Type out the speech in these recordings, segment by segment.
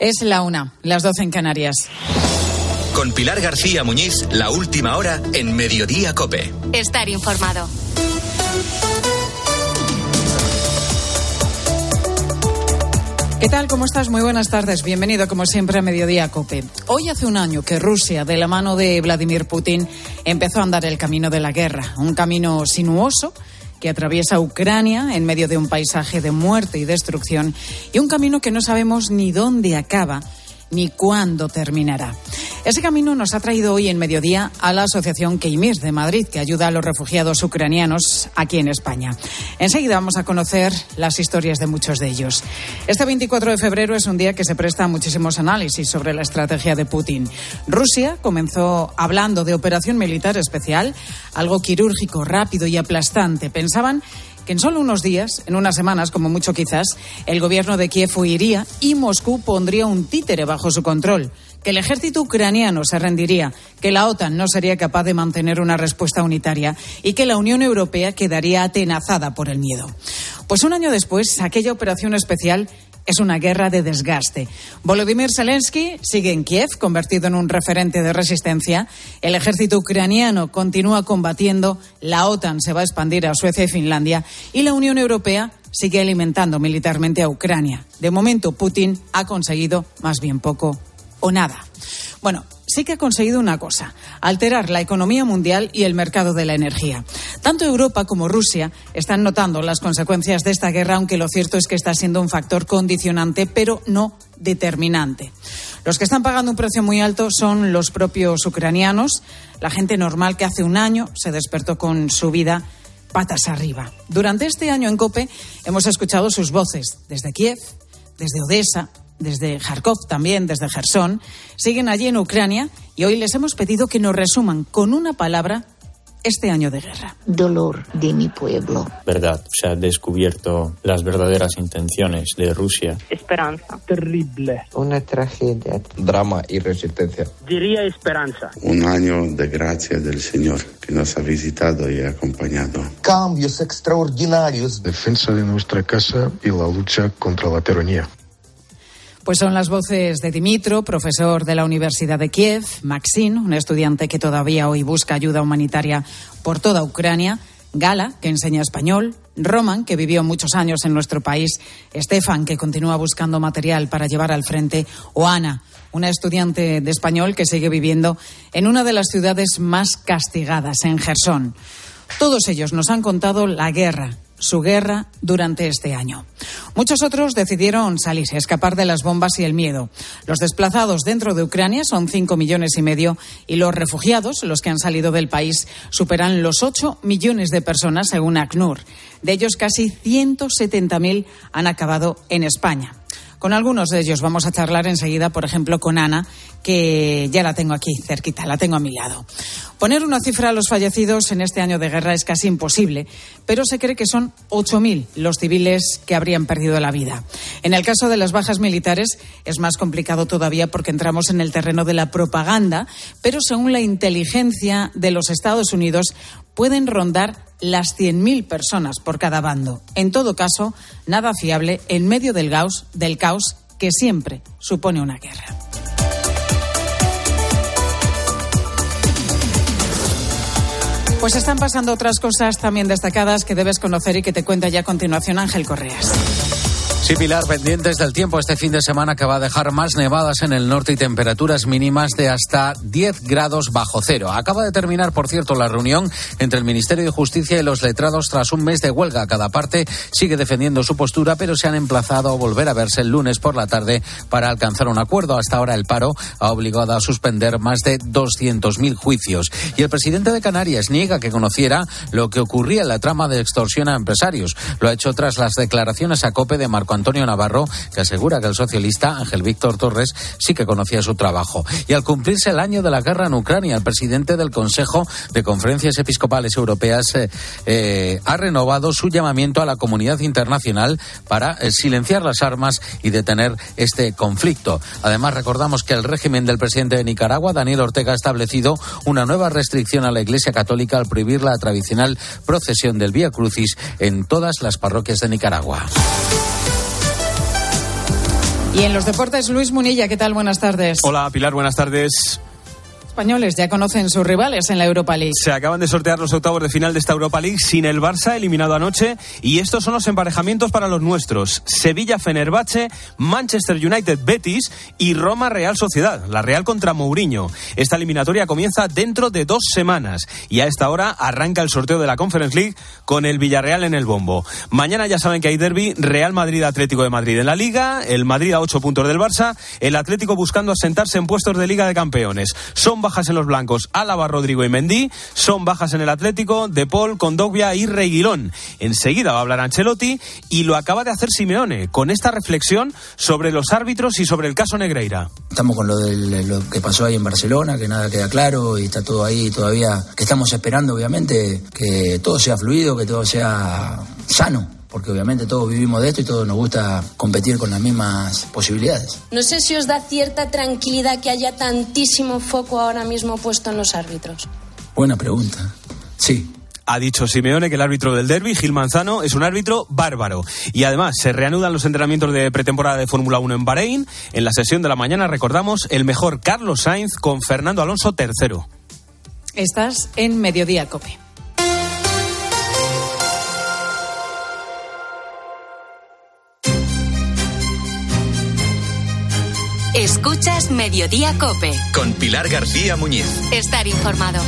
Es la una, las doce en Canarias. Con Pilar García Muñiz, la última hora en Mediodía Cope. Estar informado. ¿Qué tal? ¿Cómo estás? Muy buenas tardes. Bienvenido, como siempre, a Mediodía Cope. Hoy hace un año que Rusia, de la mano de Vladimir Putin, empezó a andar el camino de la guerra. Un camino sinuoso que atraviesa Ucrania en medio de un paisaje de muerte y destrucción y un camino que no sabemos ni dónde acaba ni cuándo terminará. Ese camino nos ha traído hoy en mediodía a la Asociación Keimir de Madrid, que ayuda a los refugiados ucranianos aquí en España. Enseguida vamos a conocer las historias de muchos de ellos. Este 24 de febrero es un día que se presta a muchísimos análisis sobre la estrategia de Putin. Rusia comenzó hablando de operación militar especial, algo quirúrgico, rápido y aplastante. Pensaban que en solo unos días, en unas semanas como mucho quizás, el gobierno de Kiev huiría y Moscú pondría un títere bajo su control, que el ejército ucraniano se rendiría, que la OTAN no sería capaz de mantener una respuesta unitaria y que la Unión Europea quedaría atenazada por el miedo. Pues un año después, aquella operación especial es una guerra de desgaste. Volodymyr Zelensky sigue en Kiev, convertido en un referente de resistencia. El ejército ucraniano continúa combatiendo. La OTAN se va a expandir a Suecia y Finlandia. Y la Unión Europea sigue alimentando militarmente a Ucrania. De momento, Putin ha conseguido más bien poco o nada. Bueno, sí que ha conseguido una cosa, alterar la economía mundial y el mercado de la energía. Tanto Europa como Rusia están notando las consecuencias de esta guerra, aunque lo cierto es que está siendo un factor condicionante, pero no determinante. Los que están pagando un precio muy alto son los propios ucranianos, la gente normal que hace un año se despertó con su vida patas arriba. Durante este año en COPE hemos escuchado sus voces desde Kiev, desde Odessa, desde Kharkov también, desde Gerson, siguen allí en Ucrania y hoy les hemos pedido que nos resuman con una palabra este año de guerra. Dolor de mi pueblo. Verdad, se ha descubierto las verdaderas intenciones de Rusia. Esperanza. Terrible. Una tragedia. Drama y resistencia. Diría esperanza. Un año de gracia del Señor que nos ha visitado y acompañado. Cambios extraordinarios. Defensa de nuestra casa y la lucha contra la tiranía. Pues son las voces de Dimitro, profesor de la Universidad de Kiev, Maxine, un estudiante que todavía hoy busca ayuda humanitaria por toda Ucrania, Gala, que enseña español, Roman, que vivió muchos años en nuestro país, Estefan, que continúa buscando material para llevar al frente, o Ana, una estudiante de español que sigue viviendo en una de las ciudades más castigadas, en Gerson. Todos ellos nos han contado la guerra su guerra durante este año. Muchos otros decidieron salir, escapar de las bombas y el miedo. Los desplazados dentro de Ucrania son cinco millones y medio y los refugiados, los que han salido del país, superan los ocho millones de personas según ACNUR. De ellos, casi 170.000 han acabado en España. Con algunos de ellos vamos a charlar enseguida, por ejemplo, con Ana, que ya la tengo aquí cerquita, la tengo a mi lado. Poner una cifra a los fallecidos en este año de guerra es casi imposible, pero se cree que son 8.000 los civiles que habrían perdido la vida. En el caso de las bajas militares es más complicado todavía porque entramos en el terreno de la propaganda, pero según la inteligencia de los Estados Unidos pueden rondar las 100.000 personas por cada bando. En todo caso, nada fiable en medio del caos, del caos que siempre supone una guerra. Pues están pasando otras cosas también destacadas que debes conocer y que te cuenta ya a continuación Ángel Correas. Sí, Pilar, pendientes del tiempo este fin de semana que va a dejar más nevadas en el norte y temperaturas mínimas de hasta 10 grados bajo cero. Acaba de terminar, por cierto, la reunión entre el Ministerio de Justicia y los letrados tras un mes de huelga. Cada parte sigue defendiendo su postura, pero se han emplazado a volver a verse el lunes por la tarde para alcanzar un acuerdo. Hasta ahora el paro ha obligado a suspender más de 200.000 juicios. Y el presidente de Canarias niega que conociera lo que ocurría en la trama de extorsión a empresarios. Lo ha hecho tras las declaraciones a COPE de Marco Antonio Navarro, que asegura que el socialista Ángel Víctor Torres sí que conocía su trabajo. Y al cumplirse el año de la guerra en Ucrania, el presidente del Consejo de Conferencias Episcopales Europeas eh, eh, ha renovado su llamamiento a la comunidad internacional para eh, silenciar las armas y detener este conflicto. Además, recordamos que el régimen del presidente de Nicaragua, Daniel Ortega, ha establecido una nueva restricción a la Iglesia Católica al prohibir la tradicional procesión del Vía Crucis en todas las parroquias de Nicaragua. Y en los deportes, Luis Munilla, ¿qué tal? Buenas tardes. Hola, Pilar, buenas tardes españoles ya conocen sus rivales en la Europa League. Se acaban de sortear los octavos de final de esta Europa League sin el Barça eliminado anoche y estos son los emparejamientos para los nuestros. Sevilla Fenerbahce, Manchester United Betis y Roma Real Sociedad, la Real contra Mourinho. Esta eliminatoria comienza dentro de dos semanas y a esta hora arranca el sorteo de la Conference League con el Villarreal en el bombo. Mañana ya saben que hay derby Real Madrid Atlético de Madrid en la Liga, el Madrid a ocho puntos del Barça, el Atlético buscando asentarse en puestos de Liga de Campeones. Son bajas en los blancos Álava, Rodrigo y Mendy. Son bajas en el Atlético De Paul, Condovia y Reguilón. Enseguida va a hablar Ancelotti y lo acaba de hacer Simeone con esta reflexión sobre los árbitros y sobre el caso Negreira. Estamos con lo, de lo que pasó ahí en Barcelona, que nada queda claro y está todo ahí todavía, que estamos esperando obviamente que todo sea fluido, que todo sea sano porque obviamente todos vivimos de esto y todos nos gusta competir con las mismas posibilidades. No sé si os da cierta tranquilidad que haya tantísimo foco ahora mismo puesto en los árbitros. Buena pregunta. Sí, ha dicho Simeone que el árbitro del derby, Gil Manzano, es un árbitro bárbaro. Y además se reanudan los entrenamientos de pretemporada de Fórmula 1 en Bahrein. En la sesión de la mañana recordamos el mejor Carlos Sainz con Fernando Alonso tercero. Estás en Mediodía Cope. Escuchas Mediodía Cope. Con Pilar García Muñiz. Estar informado.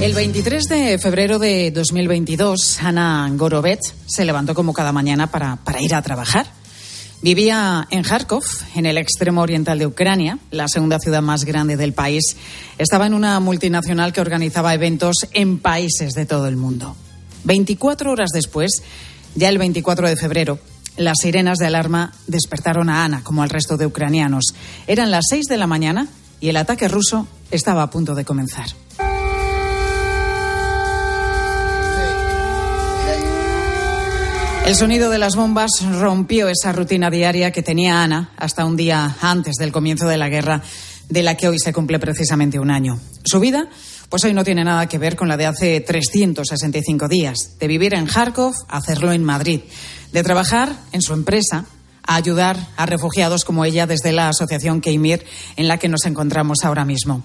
El 23 de febrero de 2022, Ana Gorovet se levantó como cada mañana para, para ir a trabajar. Vivía en Kharkov, en el extremo oriental de Ucrania, la segunda ciudad más grande del país. Estaba en una multinacional que organizaba eventos en países de todo el mundo. 24 horas después, ya el 24 de febrero, las sirenas de alarma despertaron a Ana, como al resto de ucranianos. Eran las seis de la mañana y el ataque ruso estaba a punto de comenzar. El sonido de las bombas rompió esa rutina diaria que tenía Ana hasta un día antes del comienzo de la guerra, de la que hoy se cumple precisamente un año. Su vida, pues hoy no tiene nada que ver con la de hace 365 días, de vivir en Kharkov a hacerlo en Madrid de trabajar en su empresa a ayudar a refugiados como ella desde la asociación Keimir en la que nos encontramos ahora mismo.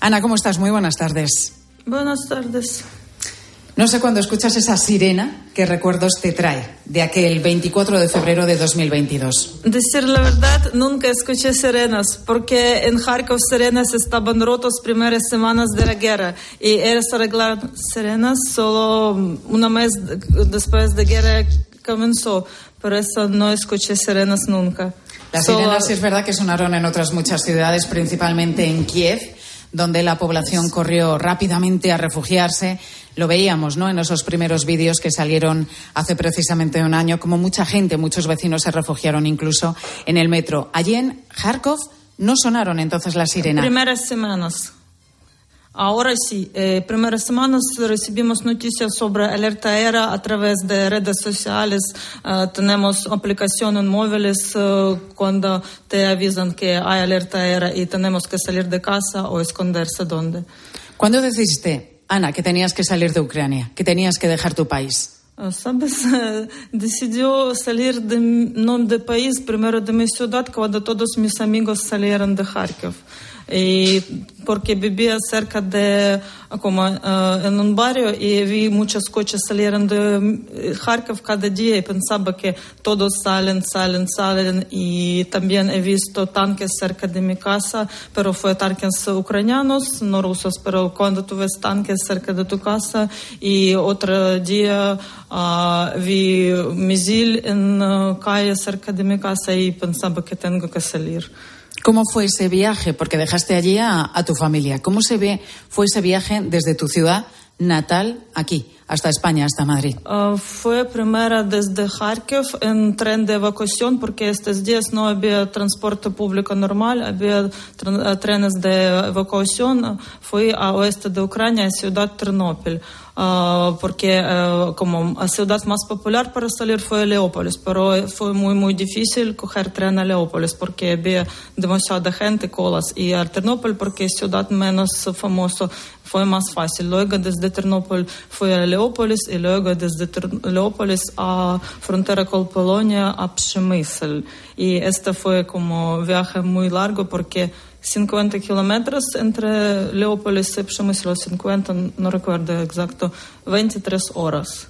Ana, ¿cómo estás? Muy buenas tardes. Buenas tardes. No sé cuándo escuchas esa sirena, qué recuerdos te trae de aquel 24 de febrero de 2022. Decir la verdad, nunca escuché sirenas, porque en Kharkov sirenas estaban rotos primeras semanas de la guerra y eres arreglar sirenas solo un mes después de guerra comenzó, por eso no escuché sirenas nunca. Las sirenas es verdad que sonaron en otras muchas ciudades, principalmente en Kiev, donde la población corrió rápidamente a refugiarse. Lo veíamos, ¿no? En esos primeros vídeos que salieron hace precisamente un año, como mucha gente, muchos vecinos se refugiaron incluso en el metro. Allí en Kharkov no sonaron entonces las sirenas. Primeras semanas. Ahora sí, eh, primeras semanas recibimos noticias sobre alerta era a través de redes sociales. Eh, tenemos aplicaciones móviles eh, cuando te avisan que hay alerta era y tenemos que salir de casa o esconderse donde. ¿Cuándo decidiste, Ana, que tenías que salir de Ucrania, que tenías que dejar tu país? Sabes, decidió salir de, no de país, primero de mi ciudad, cuando todos mis amigos salieron de Kharkov y porque vivía cerca de como en un barrio y vi muchos coches salieron de Kharkov cada día y pensaba que todos salen, salen, salen y también he visto tanques cerca de mi casa, pero fue tanques ucranianos, no rusos, pero cuando tú ves tanques cerca de tu casa y otro día vi misil en calle cerca de mi casa y pensaba que tengo que salir. ¿Cómo fue ese viaje? Porque dejaste allí a, tu familia. ¿Cómo se ve, fue ese viaje desde tu ciudad natal aquí, hasta España, hasta Madrid? Uh, fue primero desde Kharkiv en tren de evacuación porque estos días no había transporte público normal, había trenes de evacuación. Fui a oeste de Ucrania, a ciudad Ternopil. Ah, porque eh, como la ciudad más popular para salir fue Leópolis, pero fue muy, muy difícil coger tren a Leópolis porque había demasiada gente, colas, y a Ternópol porque es ciudad menos famosa fue más fácil. Luego desde Ternópol fue a Leópolis y luego desde Leópolis a frontera con Polonia a Przemysl. Y este fue como viaje muy largo porque 50 kilómetros entre Leópolis y Przemysl, 50, no recuerdo exacto, 23 horas.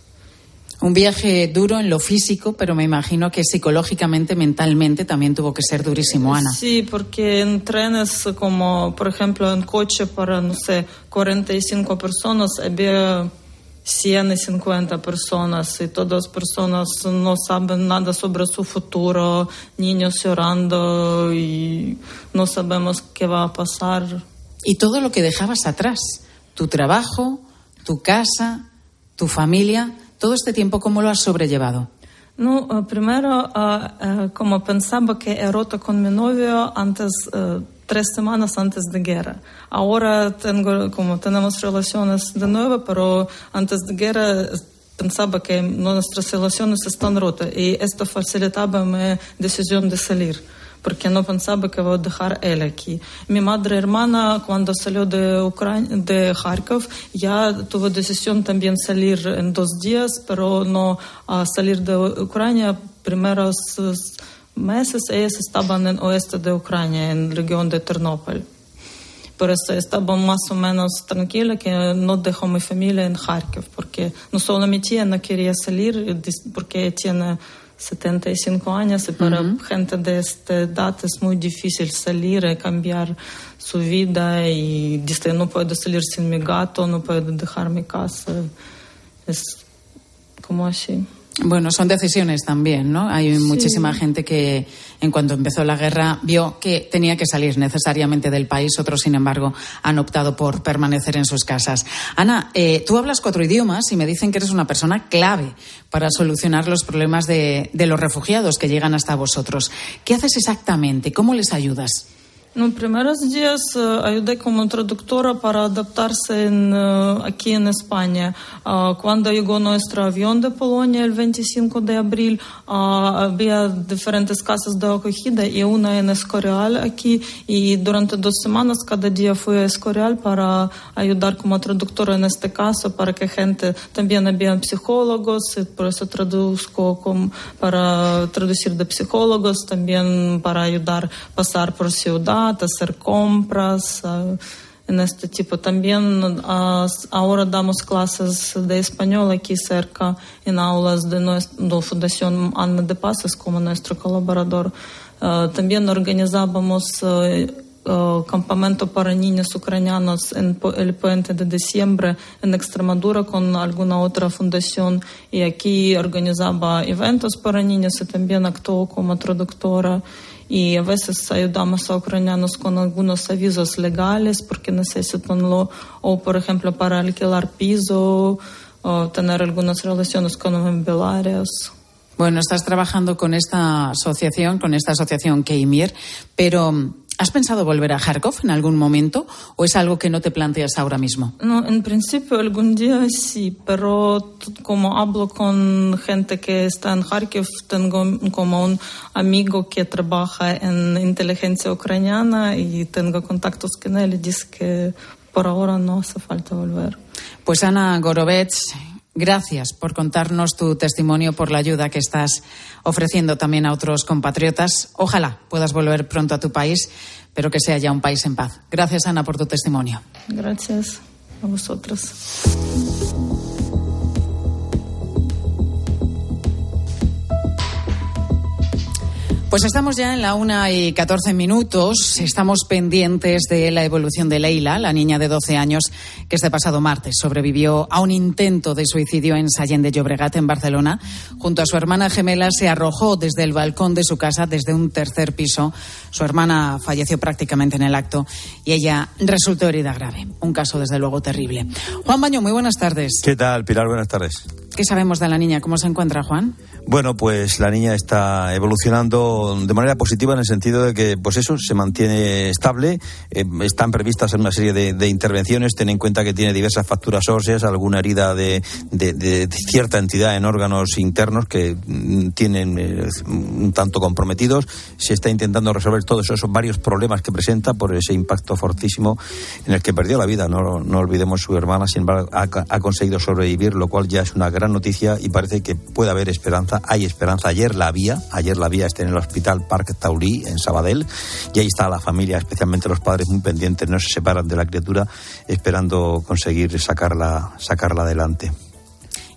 Un viaje duro en lo físico, pero me imagino que psicológicamente, mentalmente también tuvo que ser durísimo, Ana. Sí, porque en trenes, como por ejemplo en coche para, no sé, 45 personas, había 150 personas y todas personas no saben nada sobre su futuro, niños llorando y no sabemos qué va a pasar. Y todo lo que dejabas atrás, tu trabajo, tu casa, tu familia todo este tiempo, ¿cómo lo has sobrellevado? No, eh, primero, eh, eh, como pensaba que he roto con mi novio antes, tres semanas antes de guerra. Ahora tengo, como tenemos relaciones de nuevo, pero antes de guerra pensaba que nuestras relaciones están rotas y esto facilitaba mi decisión de salir porque no pensaba que voy a dejar él aquí. Mi madre hermana, cuando salió de, Ucrania, de Kharkov, ya tuvo decisión también salir en dos días, pero no a salir de Ucrania. Primeros meses ellos estaban en oeste de Ucrania, en la región de Ternopil. Por eso estaba más o menos tranquila que no dejó mi familia en Kharkov, porque no solo mi tía no quería salir, porque tiene 75 años y para gente de esta edad es muy difícil salir y cambiar su vida y dice no puedo salir sin mi gato, no puedo dejar mi casa. Es como así. Bueno, son decisiones también, ¿no? Hay muchísima gente que en cuanto empezó la guerra vio que tenía que salir necesariamente del país, otros, sin embargo, han optado por permanecer en sus casas. Ana, eh, tú hablas cuatro idiomas y me dicen que eres una persona clave para solucionar los problemas de, de los refugiados que llegan hasta vosotros. ¿Qué haces exactamente? ¿Cómo les ayudas? No, primeros días ayudé como traductora para adaptarse en, aquí en España. Uh, cuando llegó nuestro avión de Polonia el 25 de abril, había diferentes casas de acogida y una en Escorial aquí. Y durante dos semanas cada día fui a Escorial para ayudar como traductora en este caso, para que gente, también había psicólogos, y por eso traduzco como para traducir de psicólogos, también para ayudar a pasar por ciudad hacer compras en este tipo. También ahora damos clases de español aquí cerca en aulas de la Fundación Ana de Pases como nuestro colaborador. también organizábamos campamento para niños ucranianos en el puente de diciembre en Extremadura con alguna otra fundación y aquí organizaba eventos para niños y también actuó como traductora y a veces ayudamos a ucranianos con algunos avisos legales porque necesitanlo o por ejemplo para alquilar piso o tener algunas relaciones con inmobiliarias. Bueno, estás trabajando con esta asociación, con esta asociación Keimir, pero ¿Has pensado volver a Kharkov en algún momento o es algo que no te planteas ahora mismo? No, en principio algún día sí, pero como hablo con gente que está en Kharkov, tengo como un amigo que trabaja en inteligencia ucraniana y tengo contactos con él y dice que por ahora no hace falta volver. Pues Ana Gorovets, Gracias por contarnos tu testimonio, por la ayuda que estás ofreciendo también a otros compatriotas. Ojalá puedas volver pronto a tu país, pero que sea ya un país en paz. Gracias, Ana, por tu testimonio. Gracias a vosotros. Pues estamos ya en la una y catorce minutos. Estamos pendientes de la evolución de Leila, la niña de 12 años que este pasado martes sobrevivió a un intento de suicidio en Sallén de Llobregat, en Barcelona. Junto a su hermana gemela se arrojó desde el balcón de su casa, desde un tercer piso. Su hermana falleció prácticamente en el acto y ella resultó herida grave. Un caso, desde luego, terrible. Juan Baño, muy buenas tardes. ¿Qué tal, Pilar? Buenas tardes. ¿Qué sabemos de la niña? ¿Cómo se encuentra, Juan? Bueno, pues la niña está evolucionando de manera positiva en el sentido de que, pues eso, se mantiene estable. Eh, están previstas una serie de, intervenciones. Ten en cuenta que tiene diversas facturas óseas, alguna herida de, cierta entidad en órganos internos que mm, tienen eh, un tanto comprometidos. Se está intentando resolver todos esos varios problemas que presenta por ese impacto fortísimo en el que perdió la vida. No, no olvidemos su hermana, sin embargo, ha, conseguido sobrevivir, lo cual ya es una gran noticia y parece que puede haber esperanza. Hay esperanza. Ayer la había, ayer la había, está en el hospital Parque Taulí, en Sabadell, y ahí está la familia, especialmente los padres muy pendientes, no se separan de la criatura, esperando conseguir sacarla, sacarla adelante.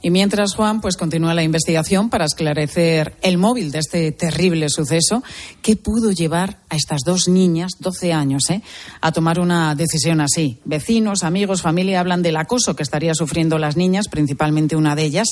Y mientras, Juan, pues continúa la investigación para esclarecer el móvil de este terrible suceso que pudo llevar a estas dos niñas, 12 años, ¿eh? a tomar una decisión así. Vecinos, amigos, familia hablan del acoso que estaría sufriendo las niñas, principalmente una de ellas.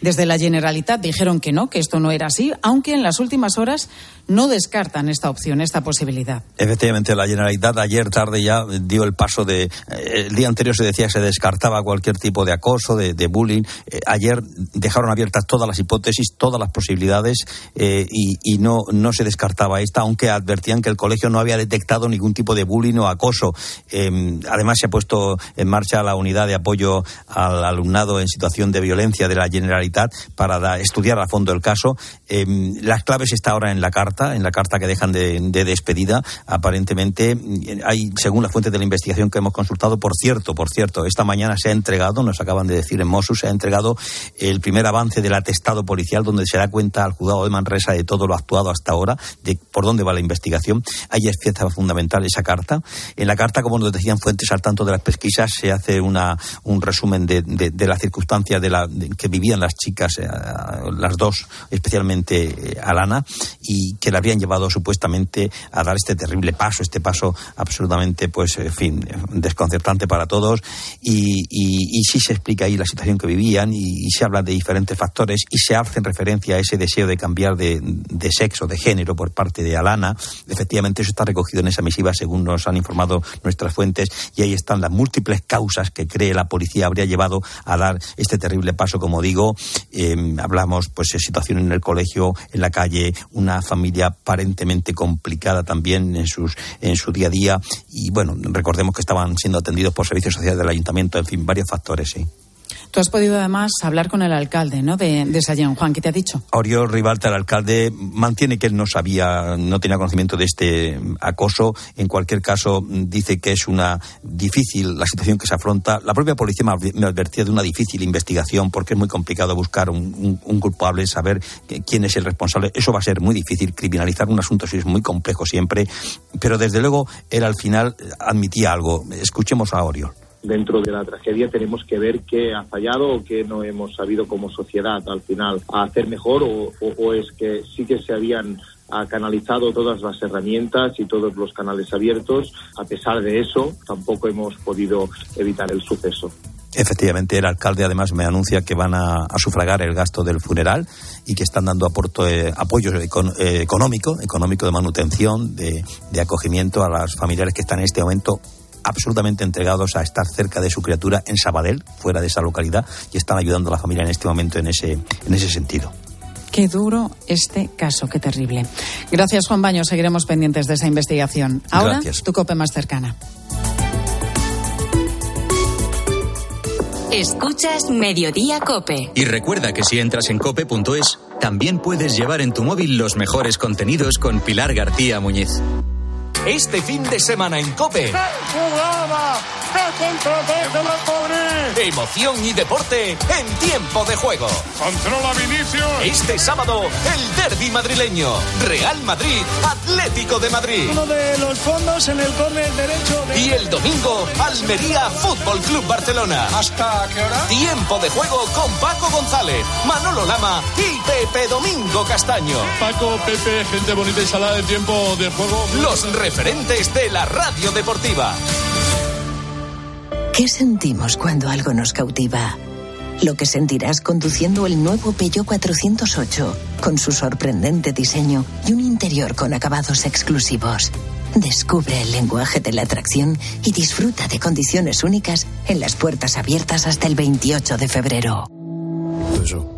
Desde la Generalitat dijeron que no, que esto no era así, aunque en las últimas horas no descartan esta opción, esta posibilidad. Efectivamente, la Generalitat ayer tarde ya dio el paso de. Eh, el día anterior se decía que se descartaba cualquier tipo de acoso, de, bullying. Eh, ayer dejaron abiertas todas las hipótesis, todas las posibilidades eh, y, no, no se descartaba esta, aunque advertían que el colegio no había detectado ningún tipo de bullying o acoso. Em, además, se ha puesto en marcha la unidad de apoyo al alumnado en situación de violencia de la Generalitat para estudiar a fondo el caso. Em, las claves está ahora en la carta, en la carta que dejan de, de despedida. Aparentemente, hay, según la fuente de la investigación que hemos consultado, por cierto, por cierto, esta mañana se ha entregado, nos acaban de decir en Mossus, se ha entregado el primer avance del atestado policial donde se da cuenta al juzgado de Manresa de todo lo actuado hasta ahora, de por dónde va la investigación. Ahí es pieza fundamental esa carta. En la carta, como nos decían fuentes al tanto de las pesquisas, se hace una, un resumen de, de, las circunstancias de la, que vivían las chicas, eh, las dos, especialmente eh, Alana, y que la habrían llevado supuestamente a dar este terrible paso, este paso absolutamente, pues, en fin, desconcertante para todos. Y, y, y sí se explica ahí la situación que vivían y, y, se habla de diferentes factores y se hace en referencia a ese deseo de cambiar de, sexo, de género por parte de Alana. Efectivamente, eso está recogido en esa misiva, según nos han informado nuestras fuentes, y ahí están las múltiples causas que cree la policía habría llevado a dar este terrible paso, como digo. Em, hablamos, pues, de situación en el colegio, en la calle, una familia aparentemente complicada también en, sus, en su día a día, y bueno, recordemos que estaban siendo atendidos por servicios sociales del ayuntamiento, en fin, varios factores, sí. Tú has podido además hablar con el alcalde ¿no? de, de Sallén. Juan, ¿qué te ha dicho? Oriol Ribalta, el alcalde, mantiene que él no sabía, no tenía conocimiento de este acoso. En cualquier caso, dice que es una difícil la situación que se afronta. La propia policía me advertía de una difícil investigación porque es muy complicado buscar un, culpable, saber quién es el responsable. Eso va a ser muy difícil. Criminalizar un asunto sí es muy complejo siempre. Pero desde luego, él al final admitía algo. Escuchemos a Oriol dentro de la tragedia tenemos que ver qué ha fallado o qué no hemos sabido como sociedad al final hacer mejor o, es que sí que se habían canalizado todas las herramientas y todos los canales abiertos. A pesar de eso, tampoco hemos podido evitar el suceso. Efectivamente, el alcalde además me anuncia que van a, sufragar el gasto del funeral y que están dando eh, apoyo eh, económico, económico de manutención, de, de acogimiento a las familiares que están en este momento absolutamente entregados a estar cerca de su criatura en Sabadell, fuera de esa localidad, y están ayudando a la familia en este momento en ese, en ese sentido. Qué duro este caso, qué terrible. Gracias, Juan Baño. Seguiremos pendientes de esa investigación. Ahora, tu cope más cercana. Escuchas Mediodía Cope. Y recuerda que si entras en cope.es, también puedes llevar en tu móvil los mejores contenidos con Pilar García Muñiz. Este fin de semana en Cope. Emoción y deporte en tiempo de juego. Controla Vinicius. Este sábado, el derby madrileño. Real Madrid, Atlético de Madrid. Uno de los fondos en el córner derecho. Y el domingo, Almería Fútbol Club Barcelona. ¿Hasta qué hora? Tiempo de juego con Paco González, Manolo Lama y Pepe Domingo Castaño. Paco, Pepe, gente bonita y salada de tiempo de juego. Los referentes de la radio deportiva. ¿Qué sentimos cuando algo nos cautiva? Lo que sentirás conduciendo el nuevo Peugeot 408, con su sorprendente diseño y un interior con acabados exclusivos. Descubre el lenguaje de la atracción y disfruta de condiciones únicas en las puertas abiertas hasta el 28 de febrero. eso.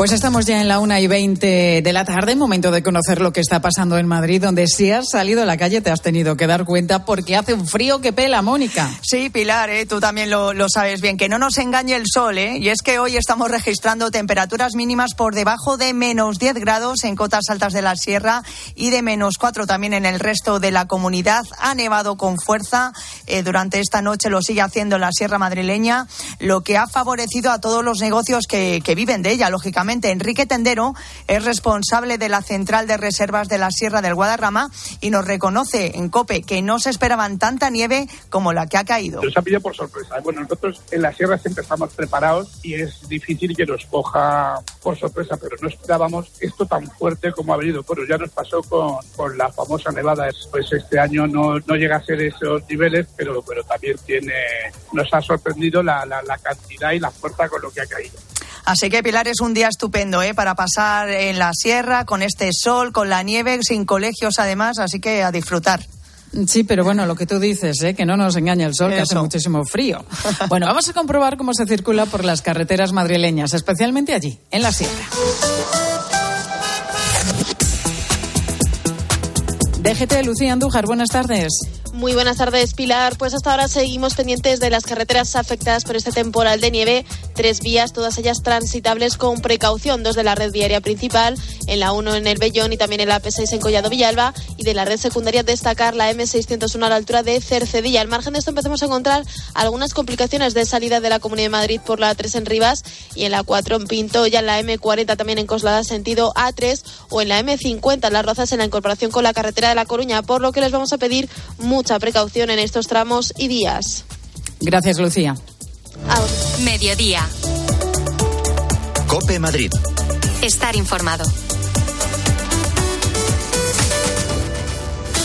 Pues estamos ya en la una y veinte de la tarde, momento de conocer lo que está pasando en Madrid, donde si has salido a la calle te has tenido que dar cuenta porque hace un frío que pela, Mónica. Sí, Pilar, ¿eh? tú también lo, sabes bien, que no nos engañe el sol, ¿eh? y es que hoy estamos registrando temperaturas mínimas por debajo de menos 10 grados en cotas altas de la sierra y de menos 4 también en el resto de la comunidad. Ha nevado con fuerza eh, durante esta noche, lo sigue haciendo en la sierra madrileña, lo que ha favorecido a todos los negocios que viven de ella, lógicamente Enrique Tendero es responsable de la central de reservas de la Sierra del Guadarrama y nos reconoce en COPE que no se esperaban tanta nieve como la que ha caído. Nos ha pillado por sorpresa. Bueno, nosotros en la Sierra siempre estamos preparados y es difícil que nos coja por sorpresa, pero no esperábamos esto tan fuerte como ha venido. Bueno, ya nos pasó con, con la famosa nevada. Pues este año no, no llega a ser esos niveles, pero, pero también tiene, nos ha sorprendido la, la, la cantidad y la fuerza con lo que ha caído. Así que Pilar es un día estupendo ¿eh? para pasar en la sierra con este sol, con la nieve, sin colegios además, así que a disfrutar. Sí, pero bueno, lo que tú dices, ¿eh? que no nos engaña el sol, Eso. que hace muchísimo frío. Bueno, vamos a comprobar cómo se circula por las carreteras madrileñas, especialmente allí, en la sierra. DGT, Lucía Andújar, buenas tardes. Muy buenas tardes, Pilar. Pues hasta ahora seguimos pendientes de las carreteras afectadas por este temporal de nieve. Tres vías, todas ellas transitables con precaución. Dos de la red viaria principal, en la 1 en el Bellón y también en la P6 en Collado Villalba. Y de la red secundaria destacar la M601 a la altura de Cercedilla. Al margen de esto empezamos a encontrar algunas complicaciones de salida de la Comunidad de Madrid por la 3 en Rivas y en la 4 en Pinto. Ya en la M40 también en Coslada sentido A3 o en la M50 en Las Rozas en la incorporación con la carretera de La Coruña. Por lo que les vamos a pedir mucha precaución en estos tramos y días. Gracias, Lucía. Ahora. Mediodía. Cope Madrid. Estar informado.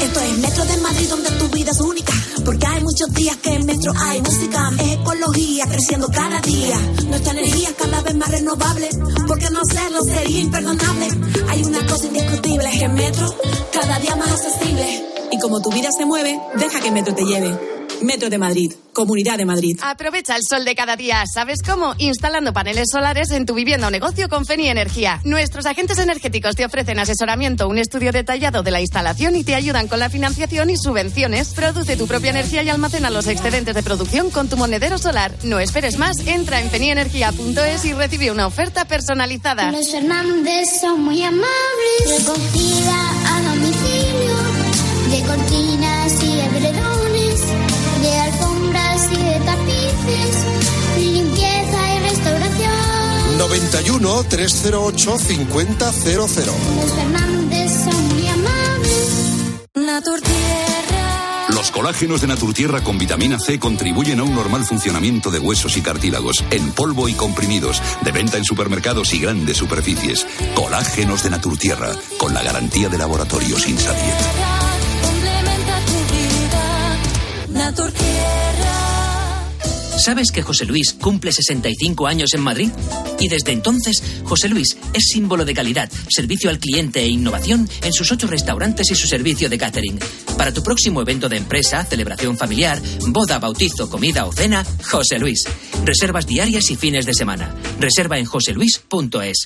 Esto es Metro de Madrid donde tu vida es única. Porque hay muchos días que en Metro hay música. Es ecología creciendo cada día. Nuestra energía cada vez más renovable. Porque no hacerlo sería imperdonable. Hay una cosa indiscutible: es que Metro cada día más accesible. Y como tu vida se mueve, deja que Metro te lleve. Metro de Madrid, Comunidad de Madrid. Aprovecha el sol de cada día. ¿Sabes cómo? Instalando paneles solares en tu vivienda o negocio con Feni Energía. Nuestros agentes energéticos te ofrecen asesoramiento, un estudio detallado de la instalación y te ayudan con la financiación y subvenciones. Produce tu propia energía y almacena los excedentes de producción con tu monedero solar. No esperes más, entra en fenienergia.es y recibe una oferta personalizada. Los Fernández son muy amables. Recogida 91 308 5000. Los Fernández son muy amables. Naturtierra. Los colágenos de Naturtierra con vitamina C contribuyen a un normal funcionamiento de huesos y cartílagos, en polvo y comprimidos, de venta en supermercados y grandes superficies. Colágenos de Naturtierra, con la garantía de laboratorios Insadiet. ¿Sabes que José Luis cumple 65 años en Madrid? Y desde entonces, José Luis es símbolo de calidad, servicio al cliente e innovación en sus ocho restaurantes y su servicio de catering. Para tu próximo evento de empresa, celebración familiar, boda, bautizo, comida o cena, José Luis. Reservas diarias y fines de semana. Reserva en joseluis.es.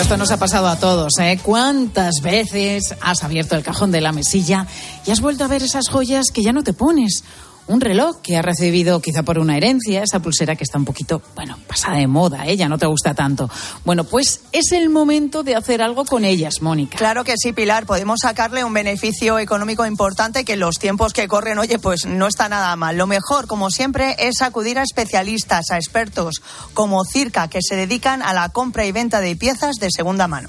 Bueno, esto nos ha pasado a todos, ¿eh? ¿Cuántas veces has abierto el cajón de la mesilla y has vuelto a ver esas joyas que ya no te pones? Un reloj que has recibido quizá por una herencia, esa pulsera que está un poquito, bueno, pasada de moda, ¿eh? ya no te gusta tanto. Bueno, pues es el momento de hacer algo con ellas, Mónica. Claro que sí, Pilar. Podemos sacarle un beneficio económico importante que en los tiempos que corren, oye, pues no está nada mal. Lo mejor, como siempre, es acudir a especialistas, a expertos como Circa, que se dedican a la compra y venta de piezas de segunda mano.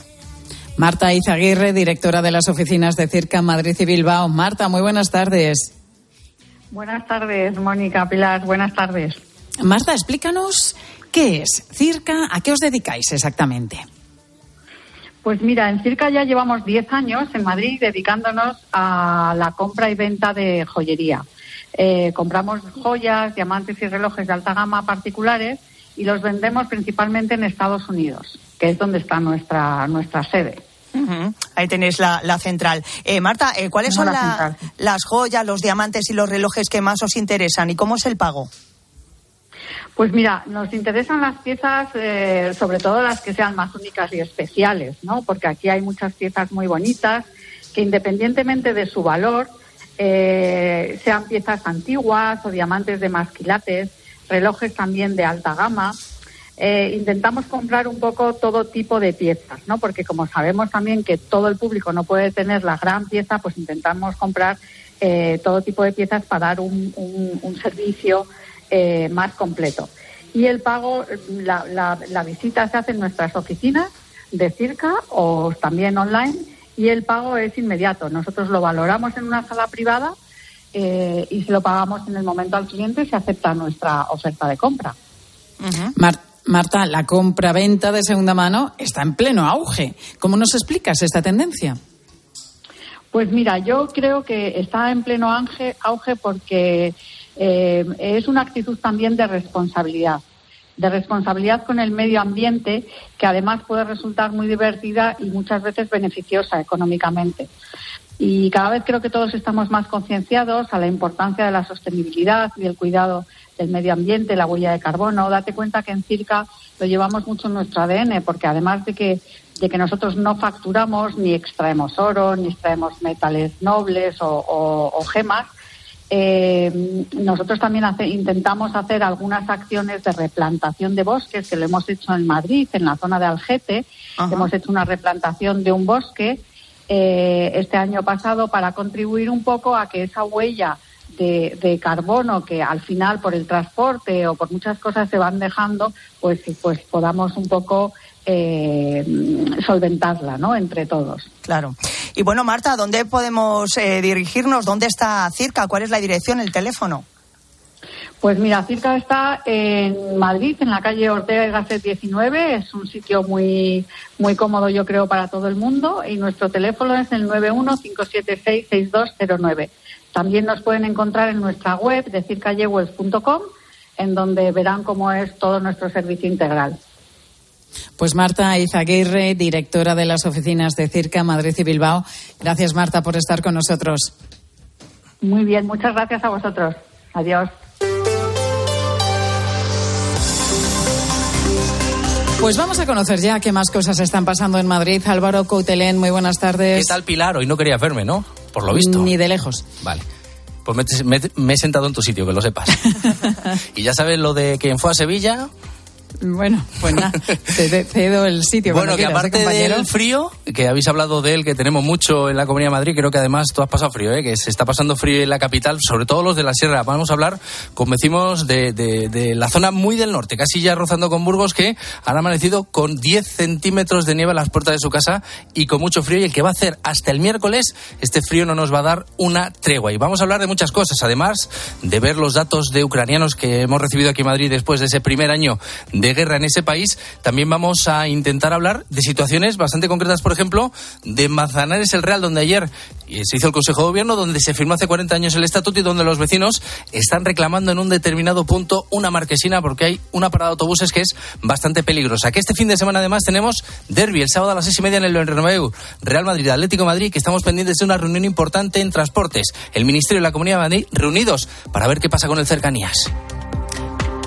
Marta Izaguirre, directora de las oficinas de Circa Madrid y Bilbao. Marta, muy buenas tardes. Buenas tardes, Mónica Pilar. Buenas tardes. Marta, explícanos qué es Circa, a qué os dedicáis exactamente. Pues mira, en Circa ya llevamos 10 años en Madrid dedicándonos a la compra y venta de joyería. Eh, compramos joyas, diamantes y relojes de alta gama particulares y los vendemos principalmente en Estados Unidos, que es donde está nuestra, nuestra sede. Ahí tenéis la, la central. Eh, Marta, eh, ¿cuáles son la la- central. las joyas, los diamantes y los relojes que más os interesan y cómo es el pago? Pues mira, nos interesan las piezas, eh, sobre todo las que sean más únicas y especiales, ¿no? Porque aquí hay muchas piezas muy bonitas que independientemente de su valor, eh, sean piezas antiguas o diamantes de más quilates, relojes también de alta gama. Eh, intentamos comprar un poco todo tipo de piezas, ¿no? Porque como sabemos también que todo el público no puede tener la gran pieza, pues intentamos comprar eh, todo tipo de piezas para dar un, un- un servicio eh, más completo. Y el pago, la, la- la visita se hace en nuestras oficinas de Circa o también online y el pago es inmediato. Nosotros lo valoramos en una sala privada eh, y se lo pagamos en el momento al cliente si acepta nuestra oferta de compra. Marta, la compra-venta de segunda mano está en pleno auge. ¿Cómo nos explicas esta tendencia? Pues mira, yo creo que está en pleno auge, auge porque eh, es una actitud también de responsabilidad, de responsabilidad con el medio ambiente, que además puede resultar muy divertida y muchas veces beneficiosa económicamente. Y cada vez creo que todos estamos más concienciados a la importancia de la sostenibilidad y del cuidado del medio ambiente, la huella de carbono. Date cuenta que en Circa lo llevamos mucho en nuestro ADN, porque además de que, de que nosotros no facturamos ni extraemos oro, ni extraemos metales nobles o, o- o gemas, eh, nosotros también hace- intentamos hacer algunas acciones de replantación de bosques, que lo hemos hecho en Madrid, en la zona de Algete. Ajá. Hemos hecho una replantación de un bosque eh, este año pasado para contribuir un poco a que esa huella de, de carbono que al final por el transporte o por muchas cosas se van dejando, pues, pues podamos un poco eh, solventarla, ¿no? Entre todos. Claro. Y bueno, Marta, ¿dónde podemos eh, dirigirnos? ¿Dónde está Circa? ¿Cuál es la dirección, el teléfono? Pues mira, Circa está en Madrid, en la calle Ortega y Gasset 19. Es un sitio muy, muy cómodo, yo creo, para todo el mundo. Y nuestro teléfono es el 915766209. También nos pueden encontrar en nuestra web de circayewells.com, en donde verán cómo es todo nuestro servicio integral. Pues Marta Izaguirre, directora de las oficinas de Circa Madrid y Bilbao. Gracias, Marta, por estar con nosotros. Muy bien, muchas gracias a vosotros. Adiós. Pues vamos a conocer ya qué más cosas están pasando en Madrid. Álvaro Coutelén, muy buenas tardes. ¿Qué tal, Pilar? Hoy no querías verme, ¿no? Por lo visto. Ni de lejos. Vale. Pues me, me- me he sentado en tu sitio, que lo sepas. y ya sabes lo de quien fue a Sevilla, Bueno, pues nada, te cedo el sitio. Bueno, que aparte del frío, que habéis hablado de él, que tenemos mucho en la Comunidad de Madrid, creo que además tú has pasado frío, ¿eh? que se está pasando frío en la capital, sobre todo los de la sierra. Vamos a hablar con vecinos de, de, de la zona muy del norte, casi ya rozando con Burgos, que han amanecido con 10 centímetros de nieve a las puertas de su casa y con mucho frío. Y el que va a hacer hasta el miércoles, este frío no nos va a dar una tregua. Y vamos a hablar de muchas cosas, además de ver los datos de ucranianos que hemos recibido aquí en Madrid después de ese primer año de guerra en ese país. También vamos a intentar hablar de situaciones bastante concretas, por ejemplo, de Manzanares el Real, donde ayer se hizo el Consejo de Gobierno, donde se firmó hace 40 años el estatuto y donde los vecinos están reclamando en un determinado punto una marquesina porque hay una parada de autobuses que es bastante peligrosa. Que este fin de semana además tenemos derby el sábado a las seis y media en el Bernabéu, Real Madrid, Atlético Madrid, que estamos pendientes de una reunión importante en transportes. El Ministerio y la Comunidad de Madrid reunidos para ver qué pasa con el cercanías.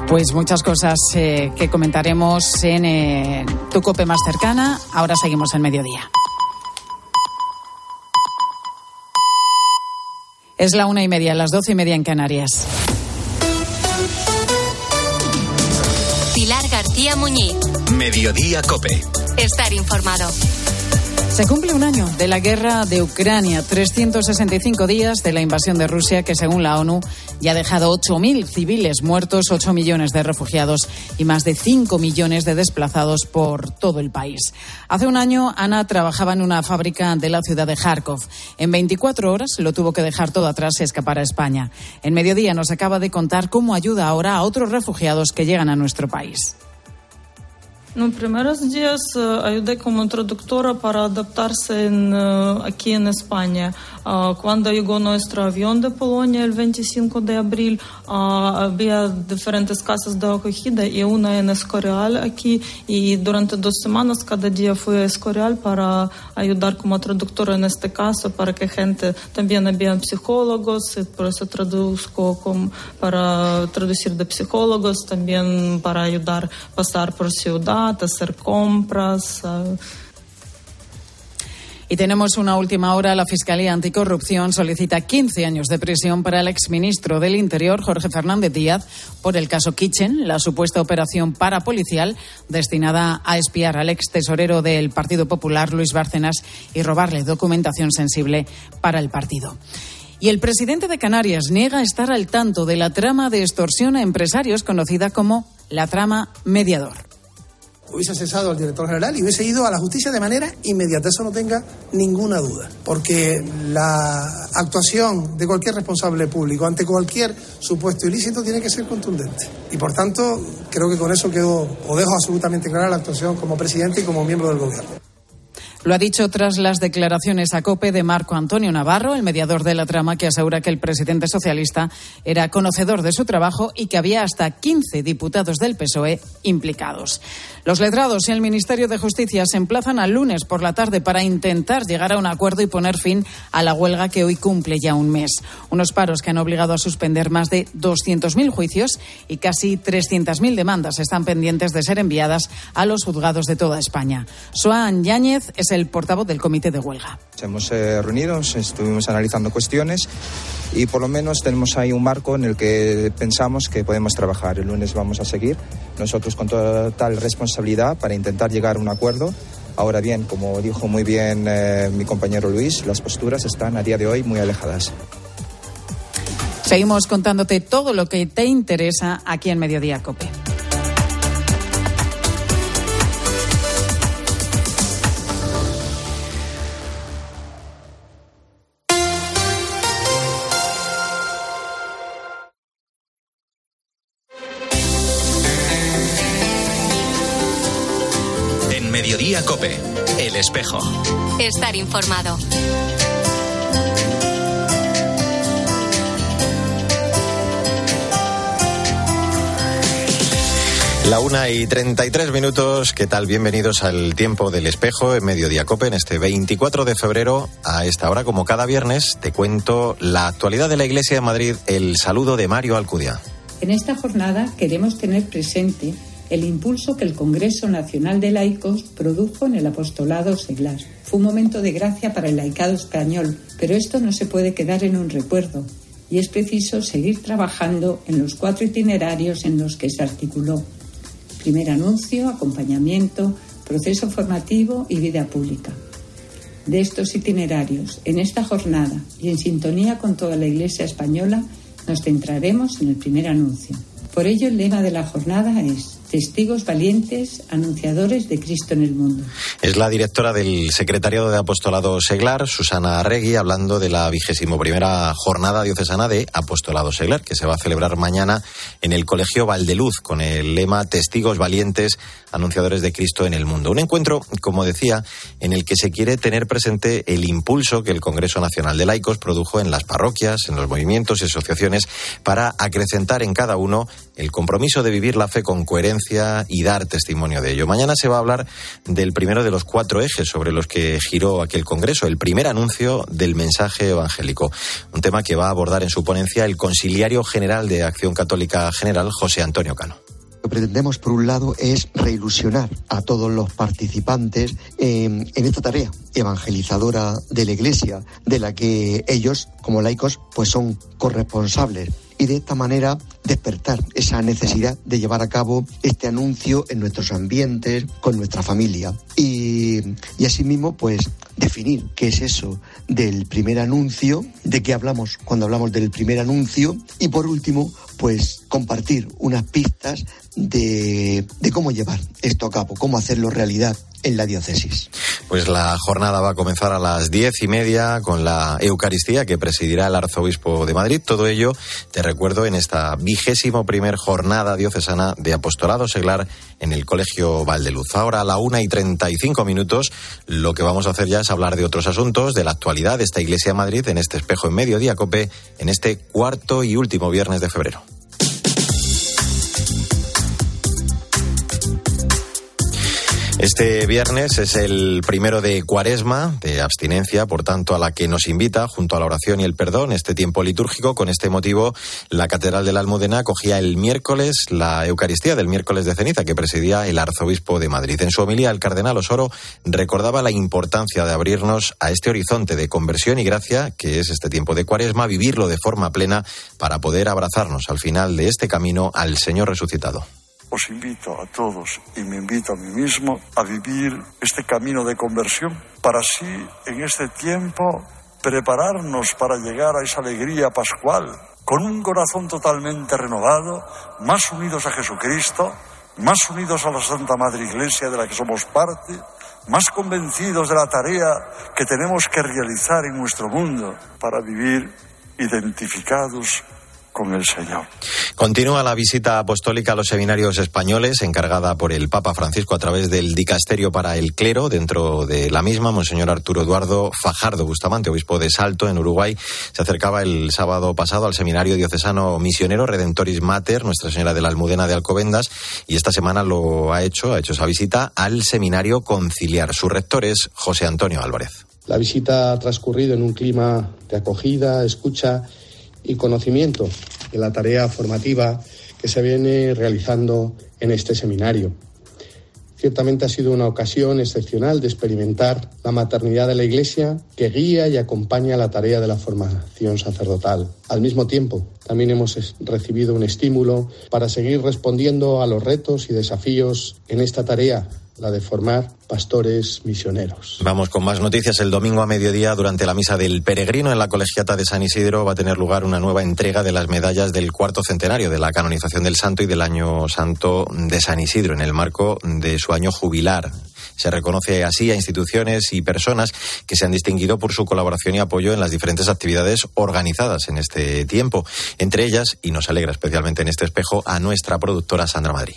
Pues muchas cosas eh, que comentaremos en eh, tu cope más cercana. Ahora seguimos en mediodía. Es la una y media, las doce y media en Canarias. Pilar García Muñiz. Mediodía Cope. Estar informado. Se cumple un año de la guerra de Ucrania, 365 días de la invasión de Rusia que según la ONU ya ha dejado 8.000 civiles muertos, 8 millones de refugiados y más de 5 millones de desplazados por todo el país. Hace un año Ana trabajaba en una fábrica de la ciudad de Kharkov. En 24 horas lo tuvo que dejar todo atrás y escapar a España. En mediodía nos acaba de contar cómo ayuda ahora a otros refugiados que llegan a nuestro país. No, primeros días ayudé como traductora para adaptarse en, aquí en España. Cuando llegó nuestro avión de Polonia el 25 de abril, había diferentes casas de acogida y una en Escorial aquí. Y durante dos semanas cada día fui a Escorial para ayudar como traductora en este caso, para que gente, también había psicólogos, y por eso traduzco como para traducir de psicólogos, también para ayudar a pasar por ciudad hacer compras. Y tenemos una última hora. La Fiscalía Anticorrupción solicita 15 años de prisión para el exministro del Interior, Jorge Fernández Díaz, por el caso Kitchen, la supuesta operación parapolicial destinada a espiar al ex tesorero del Partido Popular, Luis Bárcenas, y robarle documentación sensible para el partido. Y el presidente de Canarias niega estar al tanto de la trama de extorsión a empresarios conocida como la trama mediador hubiese cesado al director general y hubiese ido a la justicia de manera inmediata, eso no tenga ninguna duda, porque la actuación de cualquier responsable público ante cualquier supuesto ilícito tiene que ser contundente. Y por tanto, creo que con eso quedo o dejo absolutamente clara la actuación como presidente y como miembro del gobierno. Lo ha dicho tras las declaraciones a COPE de Marco Antonio Navarro, el mediador de la trama, que asegura que el presidente socialista era conocedor de su trabajo y que había hasta 15 diputados del PSOE implicados. Los letrados y el Ministerio de Justicia se emplazan al lunes por la tarde para intentar llegar a un acuerdo y poner fin a la huelga que hoy cumple ya un mes. Unos paros que han obligado a suspender más de 200.000 juicios y casi 300.000 demandas están pendientes de ser enviadas a los juzgados de toda España. Soan Yáñez es el portavoz del comité de huelga. Hemos eh, reunido, estuvimos analizando cuestiones y por lo menos tenemos ahí un marco en el que pensamos que podemos trabajar. El lunes vamos a seguir nosotros con total responsabilidad para intentar llegar a un acuerdo. Ahora bien, como dijo muy bien eh, mi compañero Luis, las posturas están a día de hoy muy alejadas. Seguimos contándote todo lo que te interesa aquí en Mediodía Cope. Espejo. Estar informado. La una y treinta y tres minutos. ¿Qué tal? Bienvenidos al tiempo del espejo en Mediodía Cope en este 24 de febrero. A esta hora, como cada viernes, te cuento la actualidad de la Iglesia de Madrid, el saludo de Mario Alcudia. En esta jornada queremos tener presente el impulso que el Congreso Nacional de Laicos produjo en el apostolado seglar. Fue un momento de gracia para el laicado español, pero esto no se puede quedar en un recuerdo y es preciso seguir trabajando en los cuatro itinerarios en los que se articuló. primer anuncio, acompañamiento, proceso formativo y vida pública. De estos itinerarios, en esta jornada y en sintonía con toda la Iglesia española, nos centraremos en el primer anuncio. Por ello, el lema de la jornada es testigos valientes, anunciadores de Cristo en el mundo. Es la directora del Secretariado de Apostolado Seglar, Susana Arregui, hablando de la vigésimo primera jornada diocesana de Apostolado Seglar, que se va a celebrar mañana en el Colegio Valdeluz, con el lema Testigos valientes, anunciadores de Cristo en el mundo. Un encuentro, como decía, en el que se quiere tener presente el impulso que el Congreso Nacional de Laicos produjo en las parroquias, en los movimientos y asociaciones, para acrecentar en cada uno el compromiso de vivir la fe con coherencia y dar testimonio de ello. Mañana se va a hablar del primero de los cuatro ejes sobre los que giró aquel Congreso, el primer anuncio del mensaje evangélico, un tema que va a abordar en su ponencia el Conciliario General de Acción Católica General, José Antonio Cano. Lo que pretendemos, por un lado, es reilusionar a todos los participantes en, en, esta tarea evangelizadora de la Iglesia, de la que ellos, como laicos, pues son corresponsables y de esta manera despertar esa necesidad de llevar a cabo este anuncio en nuestros ambientes, con nuestra familia. Y, y asimismo, pues definir qué es eso del primer anuncio, de qué hablamos cuando hablamos del primer anuncio y por último, pues compartir unas pistas de, de cómo llevar esto a cabo, cómo hacerlo realidad en la diócesis. Pues la jornada va a comenzar a las diez y media con la Eucaristía que presidirá el arzobispo de Madrid. Todo ello, te recuerdo, en esta vigésimo primer jornada diocesana de apostolado seglar en el Colegio Valdeluz. Ahora a la una y treinta y cinco minutos, lo que vamos a hacer ya es hablar de otros asuntos, de la actualidad de esta Iglesia de Madrid en este espejo en mediodía cope, en este cuarto y último viernes de febrero. Este viernes es el primero de cuaresma, de abstinencia, por tanto, a la que nos invita, junto a la oración y el perdón, este tiempo litúrgico. Con este motivo, la Catedral de la Almudena acogía el miércoles la Eucaristía del miércoles de ceniza que presidía el arzobispo de Madrid. En su homilía, el cardenal Osoro recordaba la importancia de abrirnos a este horizonte de conversión y gracia, que es este tiempo de cuaresma, vivirlo de forma plena para poder abrazarnos al final de este camino al Señor resucitado os invito a todos y me invito a mí mismo a vivir este camino de conversión para así en este tiempo prepararnos para llegar a esa alegría pascual con un corazón totalmente renovado, más unidos a Jesucristo, más unidos a la Santa Madre Iglesia de la que somos parte, más convencidos de la tarea que tenemos que realizar en nuestro mundo para vivir identificados con el Señor. Continúa la visita apostólica a los seminarios españoles encargada por el Papa Francisco a través del Dicasterio para el Clero. Dentro de la misma, Monseñor Arturo Eduardo Fajardo Bustamante, obispo de Salto, en Uruguay, se acercaba el sábado pasado al seminario diocesano misionero Redentoris Mater, Nuestra Señora de la Almudena de Alcobendas, y esta semana lo ha hecho, ha hecho esa visita al seminario conciliar. Su rector es José Antonio Álvarez. La visita ha transcurrido en un clima de acogida, escucha y conocimiento de la tarea formativa que se viene realizando en este seminario. Ciertamente ha sido una ocasión excepcional de experimentar la maternidad de la Iglesia que guía y acompaña la tarea de la formación sacerdotal. Al mismo tiempo, también hemos recibido un estímulo para seguir respondiendo a los retos y desafíos en esta tarea la de formar pastores misioneros. Vamos con más noticias. El domingo a mediodía, durante la misa del peregrino en la colegiata de San Isidro, va a tener lugar una nueva entrega de las medallas del cuarto centenario de la canonización del santo y del año santo de San Isidro, en el marco de su año jubilar. Se reconoce así a instituciones y personas que se han distinguido por su colaboración y apoyo en las diferentes actividades organizadas en este tiempo. Entre ellas, y nos alegra especialmente en este espejo, a nuestra productora Sandra Madrid.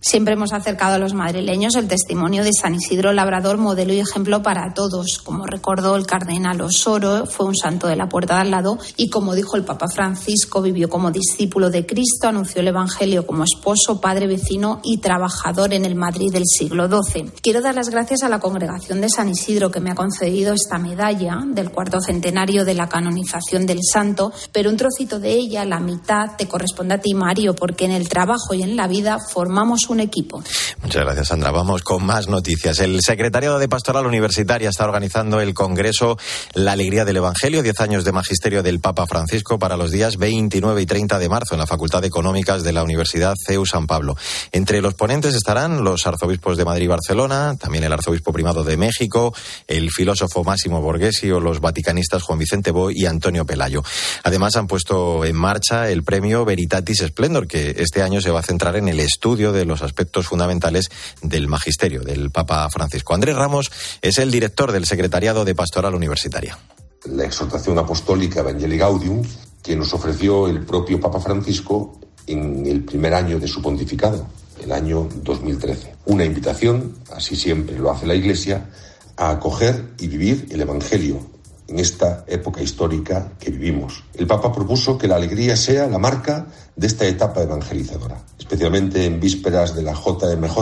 Siempre hemos acercado a los madrileños el testimonio de San Isidro Labrador, modelo y ejemplo para todos. Como recordó el cardenal Osoro, fue un santo de la puerta de al lado y, como dijo el Papa Francisco, vivió como discípulo de Cristo, anunció el Evangelio como esposo, padre, vecino y trabajador en el Madrid del siglo XII. Quiero dar las gracias a la congregación de San Isidro que me ha concedido esta medalla del cuarto centenario de la canonización del santo, pero un trocito de ella, la mitad, te corresponde a ti, Mario, porque en el trabajo y en la vida formamos un equipo. Muchas gracias, Sandra. Vamos con más noticias. El secretariado de Pastoral Universitaria está organizando el Congreso La Alegría del Evangelio, 10 años de magisterio del Papa Francisco para los días 29 y 30 de marzo en la Facultad de Económicas de la Universidad CEU San Pablo. Entre los ponentes estarán los arzobispos de Madrid y Barcelona, también el arzobispo primado de México, el filósofo Máximo Borghesi o los vaticanistas Juan Vicente Boy y Antonio Pelayo. Además, han puesto en marcha el premio Veritatis Splendor, que este año se va a centrar en el estudio de los aspectos fundamentales del magisterio del Papa Francisco. Andrés Ramos es el director del Secretariado de Pastoral Universitaria. La exhortación apostólica Evangelii Gaudium, que nos ofreció el propio Papa Francisco en el primer año de su pontificado, el año 2013. Una invitación, así siempre lo hace la Iglesia, a acoger y vivir el Evangelio en esta época histórica que vivimos. El Papa propuso que la alegría sea la marca de esta etapa evangelizadora, especialmente en vísperas de la JMJ,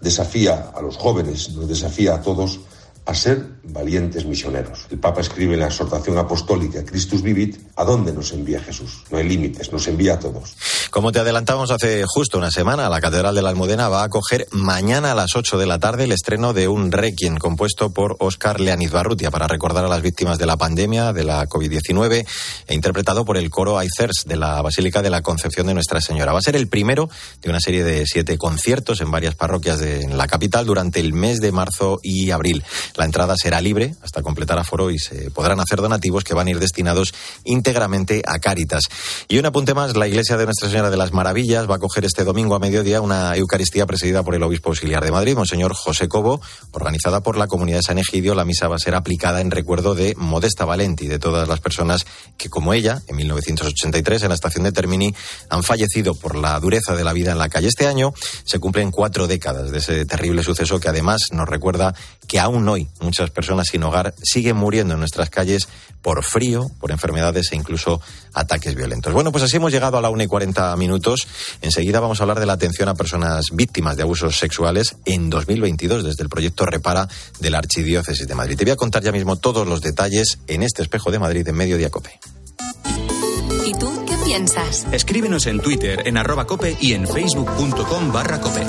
desafía a los jóvenes, nos desafía a todos a ser valientes misioneros. El Papa escribe en la exhortación apostólica Christus Vivit, ¿a dónde nos envía Jesús? No hay límites, nos envía a todos. Como te adelantamos hace justo una semana, la Catedral de la Almudena va a acoger mañana a las 8 de la tarde el estreno de un requiem compuesto por Óscar Leaniz Barrutia para recordar a las víctimas de la pandemia de la COVID-19 e interpretado por el coro Aicers de la Basílica de la Concepción de Nuestra Señora. Va a ser el primero de una serie de siete conciertos en varias parroquias de la capital durante el mes de marzo y abril. La entrada será libre hasta completar aforo y se podrán hacer donativos que van a ir destinados íntegramente a Cáritas. Y un apunte más, la Iglesia de Nuestra Señora de las Maravillas va a coger este domingo a mediodía una Eucaristía presidida por el Obispo Auxiliar de Madrid, Monseñor José Cobo, organizada por la Comunidad de San Egidio. La misa va a ser aplicada en recuerdo de Modesta Valenti de todas las personas que, como ella, en 1983, en la estación de Termini, han fallecido por la dureza de la vida en la calle. Este año se cumplen cuatro décadas de ese terrible suceso que además nos recuerda que aún hoy muchas personas sin hogar siguen muriendo en nuestras calles por frío, por enfermedades e incluso ataques violentos. Bueno, pues así hemos llegado a la 1 y 40 minutos. Enseguida vamos a hablar de la atención a personas víctimas de abusos sexuales en 2022 desde el proyecto Repara de la Archidiócesis de Madrid. Te voy a contar ya mismo todos los detalles en este espejo de Madrid en Mediodía Cope. ¿Y tú qué piensas? Escríbenos en Twitter, en arroba cope y en facebook.com barra cope.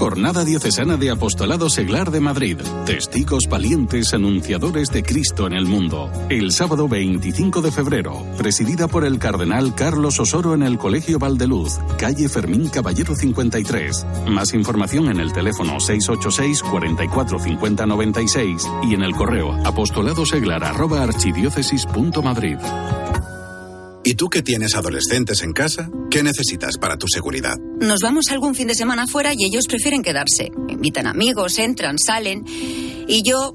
Jornada Diocesana de Apostolado Seglar de Madrid. Testigos valientes anunciadores de Cristo en el mundo. El sábado 25 de febrero, presidida por el cardenal Carlos Osoro en el Colegio Valdeluz, calle Fermín Caballero 53. Más información en el teléfono 686 44 50 96 y en el correo apostoladoseglar arroba archidiócesis.madrid. ¿Y tú que tienes adolescentes en casa? ¿Qué necesitas para tu seguridad? Nos vamos algún fin de semana fuera y ellos prefieren quedarse. Invitan amigos, entran, salen. Y yo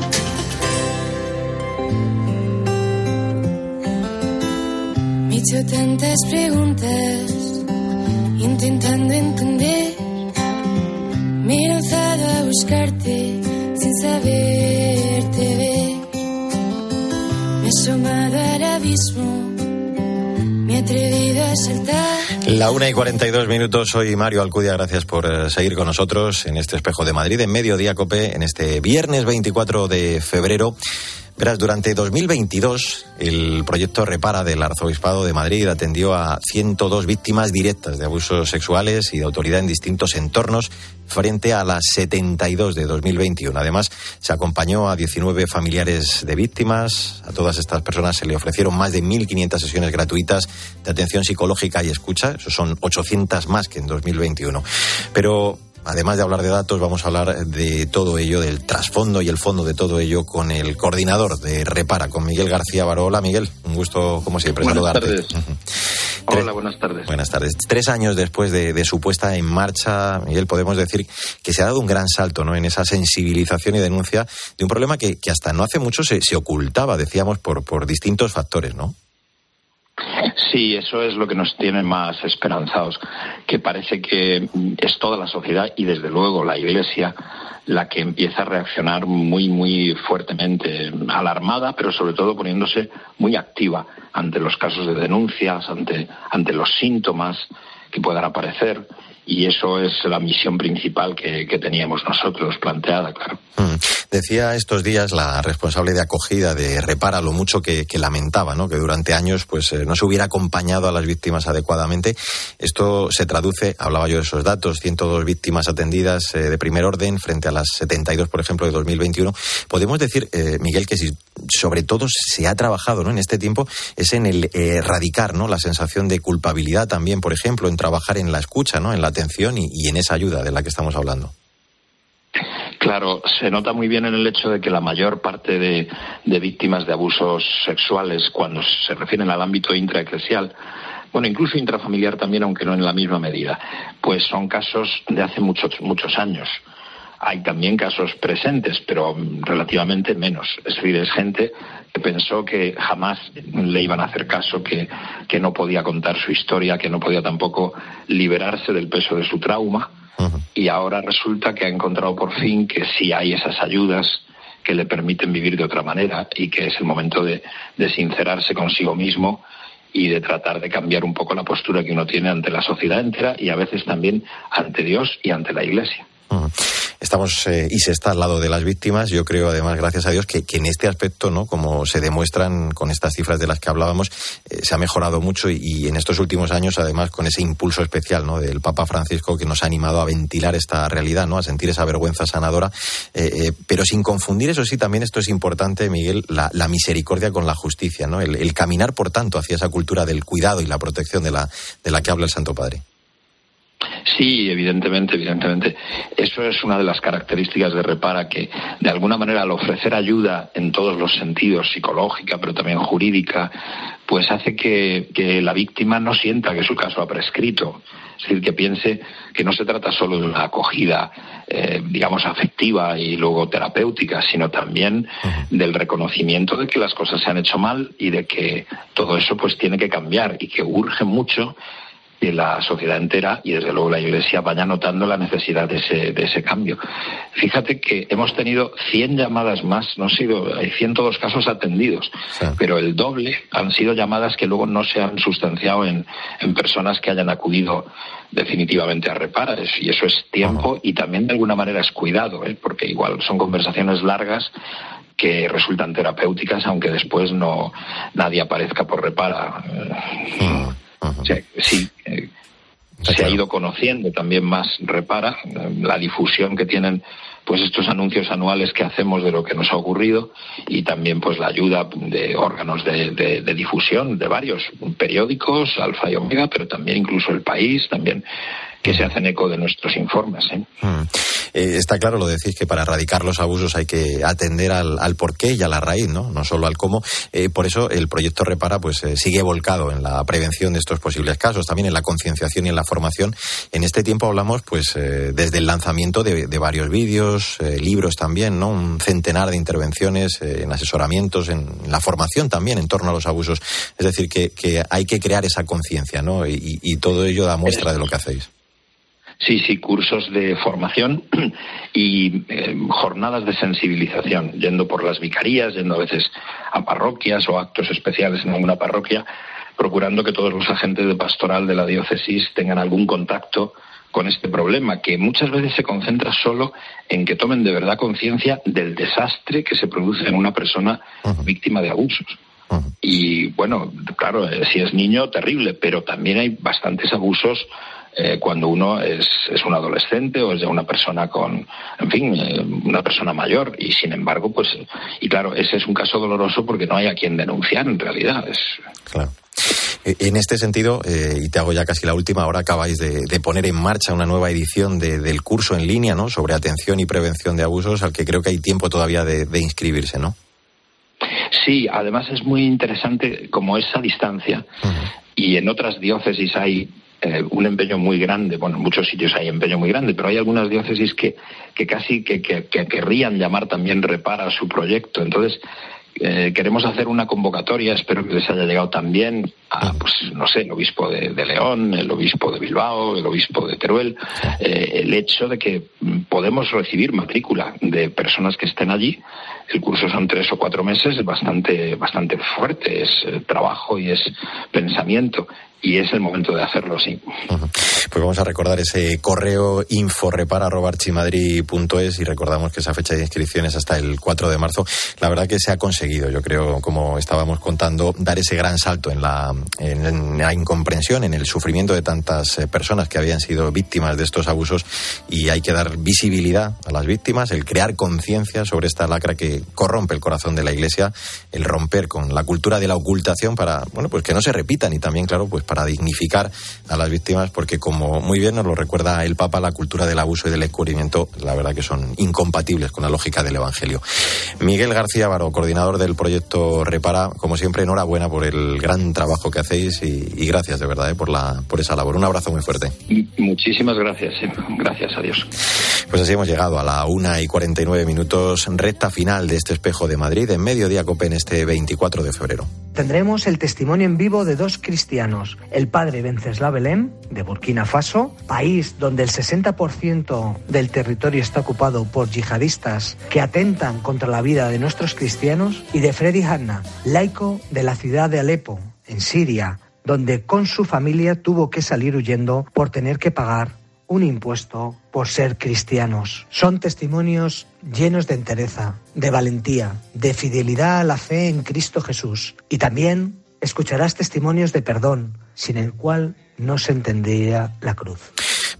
Hecho tantas preguntas, intentando entender. Me he lanzado a buscarte sin saberte ver. Me he asomado al abismo, me he atrevido a saltar. La una y 42 minutos, soy Mario Alcudia, gracias por eh, seguir con nosotros en este espejo de Madrid, en Mediodía Cope, en este viernes 24 de febrero. Verás, durante 2022 el proyecto Repara del Arzobispado de Madrid atendió a 102 víctimas directas de abusos sexuales y de autoridad en distintos entornos frente a las 72 de 2021. Además, se acompañó a 19 familiares de víctimas. A todas estas personas se le ofrecieron más de 1.500 sesiones gratuitas de atención psicológica y escucha. Eso son 800 más que en 2021. Pero Además de hablar de datos, vamos a hablar de todo ello, del trasfondo y el fondo de todo ello con el coordinador de Repara, con Miguel García Baró. Hola Miguel, un gusto como siempre buenas saludarte. Tardes. Hola, buenas tardes. Buenas tardes. Tres años después de, de, su puesta en marcha, Miguel, podemos decir que se ha dado un gran salto ¿no? en esa sensibilización y denuncia de un problema que, que hasta no hace mucho se, se ocultaba, decíamos, por, por distintos factores, ¿no? Sí, eso es lo que nos tiene más esperanzados, que parece que es toda la sociedad y desde luego la Iglesia la que empieza a reaccionar muy, muy fuertemente, alarmada, pero sobre todo poniéndose muy activa ante los casos de denuncias, ante, ante los síntomas que puedan aparecer y eso es la misión principal que, teníamos nosotros planteada, claro. Mm. Decía estos días la responsable de acogida de Repara lo mucho que, lamentaba, ¿no? Que durante años pues eh, no se hubiera acompañado a las víctimas adecuadamente. Esto se traduce, hablaba yo de esos datos, 102 víctimas atendidas eh, de primer orden frente a las 72, por ejemplo, de 2021. Podemos decir, eh, Miguel, que si sobre todo se ha trabajado ¿no? en este tiempo es en el erradicar ¿no? la sensación de culpabilidad también, por ejemplo, en trabajar en la escucha, ¿no? en la atención y, en esa ayuda de la que estamos hablando. Claro, se nota muy bien en el hecho de que la mayor parte de, víctimas de abusos sexuales, cuando se refieren al ámbito intraeclesial, bueno, incluso intrafamiliar también, aunque no en la misma medida, pues son casos de hace muchos, muchos años. Hay también casos presentes, pero relativamente menos. Es decir, es gente que pensó que jamás le iban a hacer caso, que, que no podía contar su historia, que no podía tampoco liberarse del peso de su trauma. Y ahora resulta que ha encontrado por fin que sí hay esas ayudas que le permiten vivir de otra manera y que es el momento de, de sincerarse consigo mismo y de tratar de cambiar un poco la postura que uno tiene ante la sociedad entera y a veces también ante Dios y ante la Iglesia. Estamos eh, y se está al lado de las víctimas. Yo creo, además, gracias a Dios, que, en este aspecto, ¿no? Como se demuestran con estas cifras de las que hablábamos, eh, se ha mejorado mucho y, en estos últimos años, además, con ese impulso especial, ¿no? Del Papa Francisco que nos ha animado a ventilar esta realidad, ¿no? A sentir esa vergüenza sanadora, eh, pero sin confundir, eso sí, también esto es importante, Miguel, la, misericordia con la justicia, ¿no? El, el, caminar, por tanto, hacia esa cultura del cuidado y la protección de la, de la que habla el Santo Padre. Sí, evidentemente, evidentemente. Eso es una de las características de Repara, que de alguna manera al ofrecer ayuda en todos los sentidos, psicológica, pero también jurídica, pues hace que, la víctima no sienta que su caso ha prescrito. Es decir, que piense que no se trata solo de una acogida, eh, digamos, afectiva y luego terapéutica, sino también del reconocimiento de que las cosas se han hecho mal y de que todo eso pues tiene que cambiar y que urge mucho que la sociedad entera y desde luego la Iglesia vaya notando la necesidad de ese, de ese cambio. Fíjate que hemos tenido 100 llamadas más, no han sido, hay 102 casos atendidos, pero el doble han sido llamadas que luego no se han sustanciado en, en personas que hayan acudido definitivamente a reparar y eso es tiempo y también de alguna manera es cuidado, ¿eh? porque igual son conversaciones largas que resultan terapéuticas aunque después no nadie aparezca por repara. Sí, eh, se ha ido conociendo también más repara eh, la difusión que tienen pues estos anuncios anuales que hacemos de lo que nos ha ocurrido y también pues la ayuda de órganos de, difusión de varios periódicos alfa y omega pero también incluso el país también que se hacen eco de nuestros informes. ¿eh? Mm. Eh, está claro, lo decís, que para erradicar los abusos hay que atender al, al porqué y a la raíz, ¿no? No solo al cómo. Eh, por eso el proyecto Repara pues sigue volcado en la prevención de estos posibles casos, también en la concienciación y en la formación. En este tiempo hablamos pues desde el lanzamiento de, varios vídeos, libros también, ¿no? Un centenar de intervenciones en asesoramientos, en, la formación también en torno a los abusos. Es decir, que, que hay que crear esa conciencia, ¿no? Y, y todo ello da muestra de lo que hacéis. Sí, sí, cursos de formación y eh, jornadas de sensibilización, yendo por las vicarías, yendo a veces a parroquias o actos especiales en alguna parroquia, procurando que todos los agentes de pastoral de la diócesis tengan algún contacto con este problema, que muchas veces se concentra solo en que tomen de verdad conciencia del desastre que se produce en una persona víctima de abusos. Y bueno, claro, eh, si es niño, terrible, pero también hay bastantes abusos eh, cuando uno es, es, un adolescente o es ya una persona con, en fin, eh, una persona mayor. Y sin embargo, pues, y claro, ese es un caso doloroso porque no hay a quien denunciar en realidad. Es... Claro. E, en este sentido, eh, y te hago ya casi la última, ahora acabáis de, poner en marcha una nueva edición del curso en línea ¿no? sobre atención y prevención de abusos, al que creo que hay tiempo todavía de, inscribirse, ¿no? Sí, además es muy interesante como esa distancia. Y en otras diócesis hay eh, un empeño muy grande, bueno, en muchos sitios hay empeño muy grande, pero hay algunas diócesis que, que casi que, que, querrían llamar también repara su proyecto. Entonces, eh, queremos hacer una convocatoria, espero que les haya llegado también, a, pues no sé, el obispo de, León, el obispo de Bilbao, el obispo de Teruel, eh, el hecho de que podemos recibir matrícula de personas que estén allí. El curso son tres o cuatro meses, es bastante, bastante fuerte, es trabajo y es pensamiento y es el momento de hacerlo, sí. Pues vamos a recordar ese correo inforrepara.archimadrid.es y recordamos que esa fecha de inscripciones hasta el 4 de marzo. La verdad que se ha conseguido, yo creo, como estábamos contando, dar ese gran salto en la, en la incomprensión, en el sufrimiento de tantas eh, personas que habían sido víctimas de estos abusos y hay que dar visibilidad a las víctimas, el crear conciencia sobre esta lacra que corrompe el corazón de la Iglesia, el romper con la cultura de la ocultación para, bueno, pues que no se repitan y también, claro, pues para dignificar a las víctimas, porque como muy bien nos lo recuerda el Papa, la cultura del abuso y del encubrimiento, la verdad que son incompatibles con la lógica del Evangelio. Miguel García Baro, coordinador del proyecto Repara, como siempre, enhorabuena por el gran trabajo que hacéis y, gracias de verdad eh, por, la, por esa labor. Un abrazo muy fuerte. Muchísimas gracias, eh. gracias a Dios. Pues así hemos llegado a la una y 49 minutos, recta final de este espejo de Madrid en Mediodía Copen este 24 de febrero. Tendremos el testimonio en vivo de dos cristianos, el padre Venceslao Belén, de Burkina Faso, país donde el 60% del territorio está ocupado por yihadistas que atentan contra la vida de nuestros cristianos, y de Freddy Hanna, laico de la ciudad de Alepo, en Siria, donde con su familia tuvo que salir huyendo por tener que pagar un impuesto por ser cristianos. Son testimonios llenos de entereza, de valentía, de fidelidad a la fe en Cristo Jesús. Y también escucharás testimonios de perdón, sin el cual no se entendería la cruz.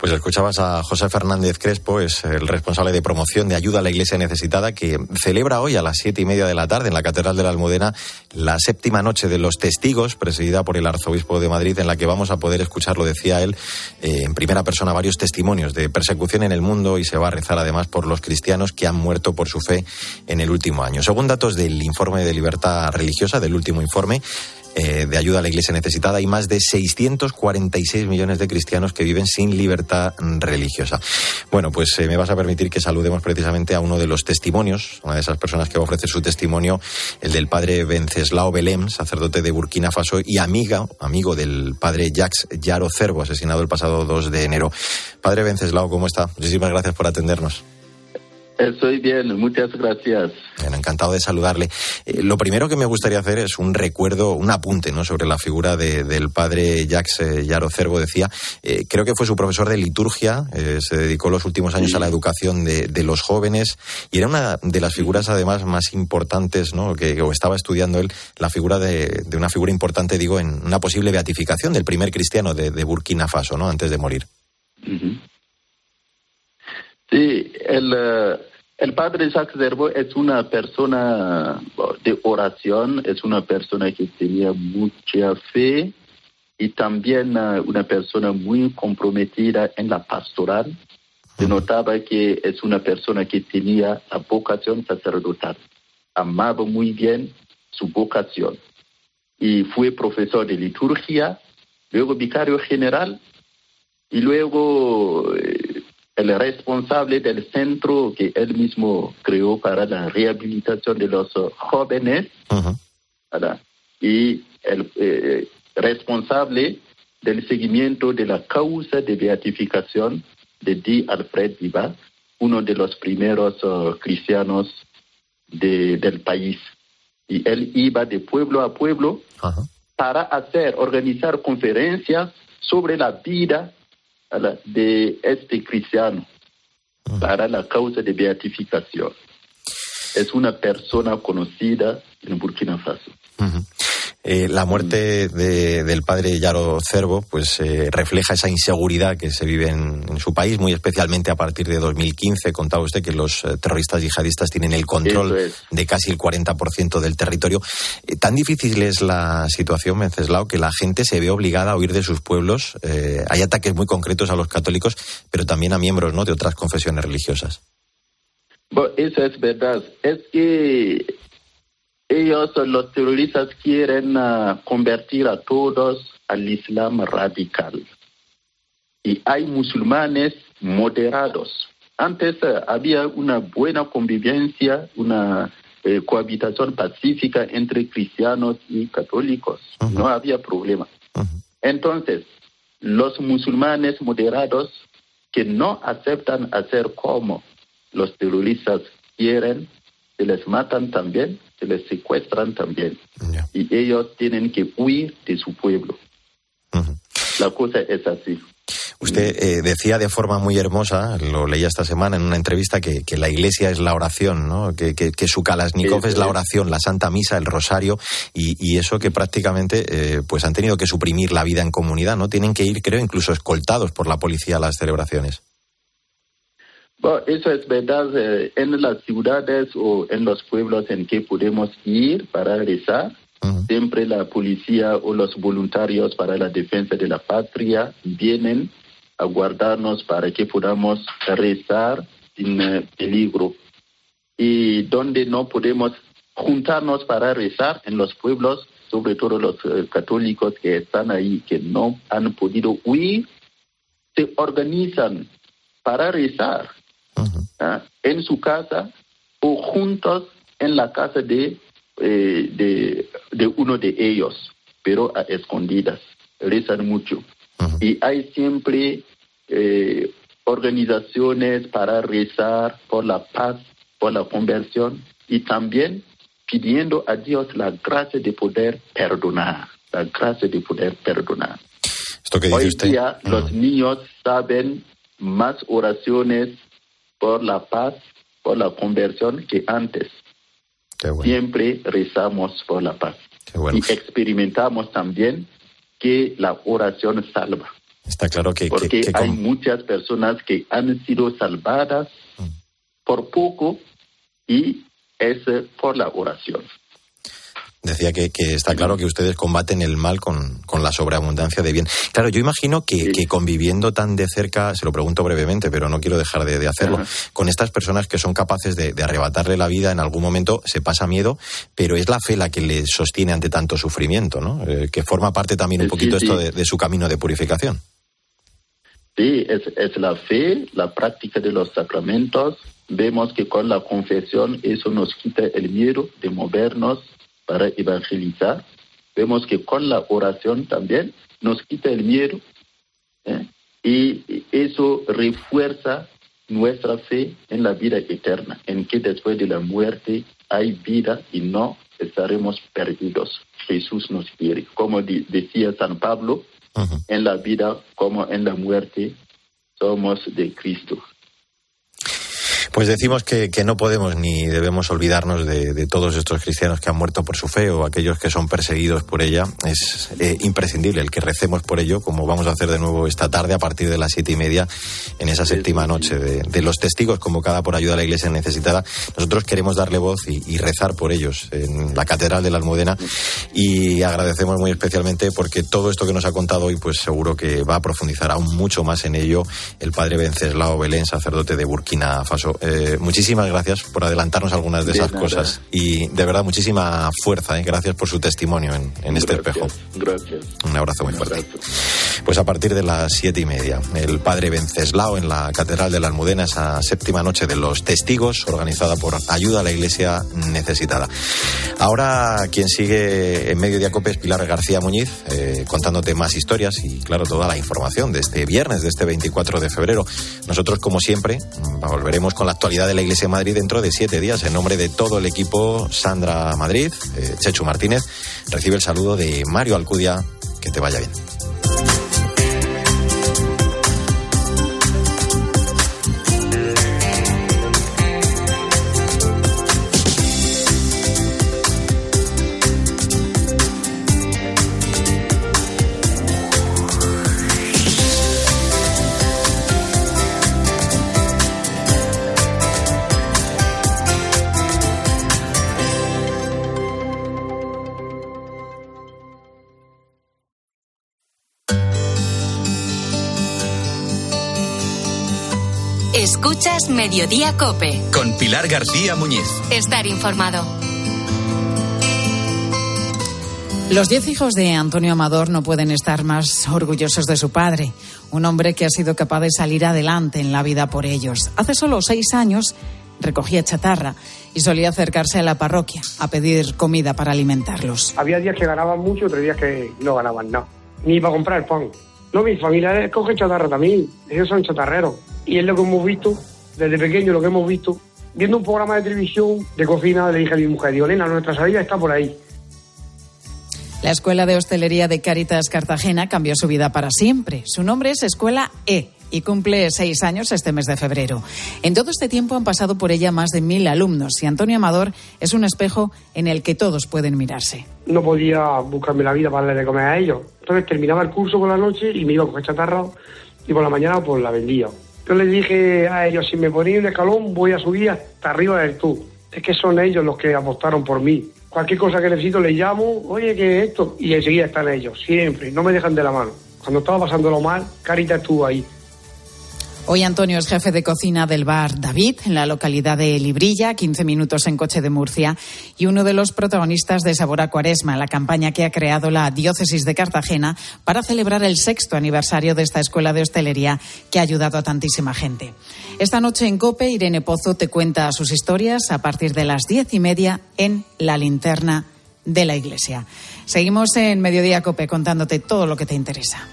Pues escuchabas a José Fernández Crespo, es el responsable de promoción de ayuda a la Iglesia necesitada, que celebra hoy a las siete y media de la tarde en la Catedral de la Almudena la séptima noche de los testigos, presidida por el Arzobispo de Madrid, en la que vamos a poder escuchar, lo decía él, eh, en primera persona varios testimonios de persecución en el mundo y se va a rezar además por los cristianos que han muerto por su fe en el último año. Según datos del informe de libertad religiosa, del último informe, eh, de ayuda a la Iglesia necesitada. Hay más de 646 millones de cristianos que viven sin libertad religiosa. Bueno, pues eh, me vas a permitir que saludemos precisamente a uno de los testimonios, una de esas personas que va a ofrecer su testimonio, el del padre Venceslao Belém, sacerdote de Burkina Faso y amiga, amigo del padre Jacques Yaro Cervo, asesinado el pasado 2 de enero. Padre Venceslao, ¿cómo está? Muchísimas gracias por atendernos. Estoy bien, muchas gracias. encantado de saludarle. Eh, lo primero que me gustaría hacer es un recuerdo, un apunte ¿no? sobre la figura del padre Jacques eh, Yaro Cervo. Decía, eh, creo que fue su profesor de liturgia, se dedicó los últimos años a la educación de, los jóvenes y era una de las figuras además más importantes ¿no? que o estaba estudiando él, la figura de, una figura importante, digo, en una posible beatificación del primer cristiano de, Burkina Faso, ¿no? antes de morir. Sí, el, el padre Jacques Zerbo es una persona de oración, es una persona que tenía mucha fe y también uh, una persona muy comprometida en la pastoral. Se notaba que es una persona que tenía la vocación sacerdotal. Amaba muy bien su vocación. Y fue profesor de liturgia, luego vicario general y luego eh, el responsable del centro que él mismo creó para la rehabilitación de los jóvenes y el eh, responsable del seguimiento de la causa de beatificación de D. Alfred Viva, uno de los primeros uh, cristianos del país. Y él iba de pueblo a pueblo para hacer, organizar conferencias sobre la vida de este cristiano para la causa de beatificación. Es una persona conocida en Burkina Faso. Eh, la muerte del padre Yaro Cervo pues eh, refleja esa inseguridad que se vive en, su país, muy especialmente a partir de 2015. Contaba usted que los eh, terroristas yihadistas tienen el control de casi el 40% del territorio. tan difícil es la situación, Menceslao, que la gente se ve obligada a huir de sus pueblos. hay ataques muy concretos a los católicos, pero también a miembros ¿no? de otras confesiones religiosas. eso es verdad. Es que ellos, los terroristas, quieren ah, convertir a todos al Islam radical. Y hay musulmanes moderados. Antes ah, había una buena convivencia, una eh, cohabitación pacífica entre cristianos y católicos. No había problema. Entonces, los musulmanes moderados que no aceptan hacer como los terroristas quieren, se les matan también, se les secuestran también. Y ellos tienen que huir de su pueblo. La cosa es así. Usted eh, decía de forma muy hermosa, lo leía esta semana en una entrevista, que, la iglesia es la oración, ¿no? que, su Kalashnikov es la oración, la Santa Misa, el Rosario, y, eso que prácticamente eh, pues han tenido que suprimir la vida en comunidad, ¿no? Tienen que ir, creo, incluso escoltados por la policía a las celebraciones. Bueno, eso es verdad. Eh, en las ciudades o en los pueblos en que podemos ir para rezar, siempre la policía o los voluntarios para la defensa de la patria vienen a guardarnos para que podamos rezar sin eh, peligro. Y donde no podemos juntarnos para rezar en los pueblos, sobre todo los eh, católicos que están ahí, que no han podido huir, se organizan para rezar ¿ah? en su casa o juntos en la casa de, eh, de, de uno de ellos, pero a escondidas. Rezan mucho. Y hay siempre eh, organizaciones para rezar por la paz, por la conversión y también pidiendo a Dios la gracia de poder perdonar, la gracia de poder perdonar. Hoy día los niños saben más oraciones por la paz, por la conversión que antes. Siempre rezamos por la paz. Y experimentamos también que la oración salva. Está claro que... Porque hay muchas personas que han sido salvadas mm. por poco y es por la oración. Decía que, está claro que ustedes combaten el mal con, la sobreabundancia de bien. Claro, yo imagino que, conviviendo tan de cerca, se lo pregunto brevemente, pero no quiero dejar de, hacerlo, con estas personas que son capaces de, arrebatarle la vida en algún momento, se pasa miedo, pero es la fe la que le sostiene ante tanto sufrimiento, ¿no? Eh, que forma parte también un poquito esto de su camino de purificación. Sí, es, es la fe, la práctica de los sacramentos. Vemos que con la confesión eso nos quita el miedo de movernos para evangelizar. Vemos que con la oración también nos quita el miedo ¿eh? y eso refuerza nuestra fe en la vida eterna, en que después de la muerte hay vida y no estaremos perdidos. Jesús nos quiere. Como decía San Pablo, en la vida como en la muerte, somos de Cristo. Pues decimos que, no podemos ni debemos olvidarnos de, todos estos cristianos que han muerto por su fe o aquellos que son perseguidos por ella. Es eh, imprescindible el que recemos por ello, como vamos a hacer de nuevo esta tarde a partir de las siete y media en esa séptima noche de, los testigos convocada por ayuda a la Iglesia necesitada. Nosotros queremos darle voz y, rezar por ellos en la Catedral de la Almudena y agradecemos muy especialmente porque todo esto que nos ha contado hoy, pues seguro que va a profundizar aún mucho más en ello el padre Venceslao Belén, sacerdote de Burkina Faso. Eh, muchísimas gracias por adelantarnos algunas de, esas cosas y de verdad muchísima fuerza. ¿eh? Gracias por su testimonio en, este espejo. Gracias. Un abrazo muy fuerte. Pues a partir de las siete y media, el padre Venceslao en la Catedral de la Almudena, esa séptima noche de los testigos, organizada por Ayuda a la Iglesia Necesitada. Ahora quien sigue en medio de Acope es Pilar García Muñiz, eh, contándote más historias y claro, toda la información de este viernes, de este 24 de febrero. Nosotros, como siempre, volveremos con la actualidad de la Iglesia de Madrid dentro de siete días. En nombre de todo el equipo, Sandra Madrid, eh, Chechu Martínez, recibe el saludo de Mario Alcudia. Que te vaya bien. Mediodía Cope. Con Pilar García Muñiz. Estar informado. Los diez hijos de Antonio Amador no pueden estar más orgullosos de su padre, un hombre que ha sido capaz de salir adelante en la vida por ellos. Hace solo seis años recogía chatarra y solía acercarse a la parroquia a pedir comida para alimentarlos. Había días que ganaban mucho, otros días que no ganaban nada, ni para comprar el pan. No, mi familia coge chatarra también, ellos son chatarreros. Y es lo que hemos visto, desde pequeño lo que hemos visto, viendo un programa de televisión de cocina, le dije a mi mujer, digo, Elena, nuestra salida está por ahí. La Escuela de Hostelería de Caritas Cartagena cambió su vida para siempre. Su nombre es Escuela E y cumple seis años este mes de febrero. En todo este tiempo han pasado por ella más de mil alumnos y Antonio Amador es un espejo en el que todos pueden mirarse. No podía buscarme la vida para darle de comer a ellos. Entonces terminaba el curso por la noche y me iba a coger chatarra y por la mañana pues la vendía. Yo les dije a ellos, si me ponía un escalón voy a subir hasta arriba del tú. Es que son ellos los que apostaron por mí cualquier cosa que necesito les llamo, oye, ¿qué es esto? Y enseguida están ellos, siempre, no me dejan de la mano. Cuando estaba pasándolo mal, Carita estuvo ahí. Hoy Antonio es jefe de cocina del bar David, en la localidad de Librilla, 15 minutos en coche de Murcia, y uno de los protagonistas de Sabor a Cuaresma, la campaña que ha creado la Diócesis de Cartagena para celebrar el sexto aniversario de esta escuela de hostelería que ha ayudado a tantísima gente. Esta noche en COPE, Irene Pozo te cuenta sus historias a partir de las diez y media en La Linterna de la Iglesia. Seguimos en Mediodía COPE contándote todo lo que te interesa.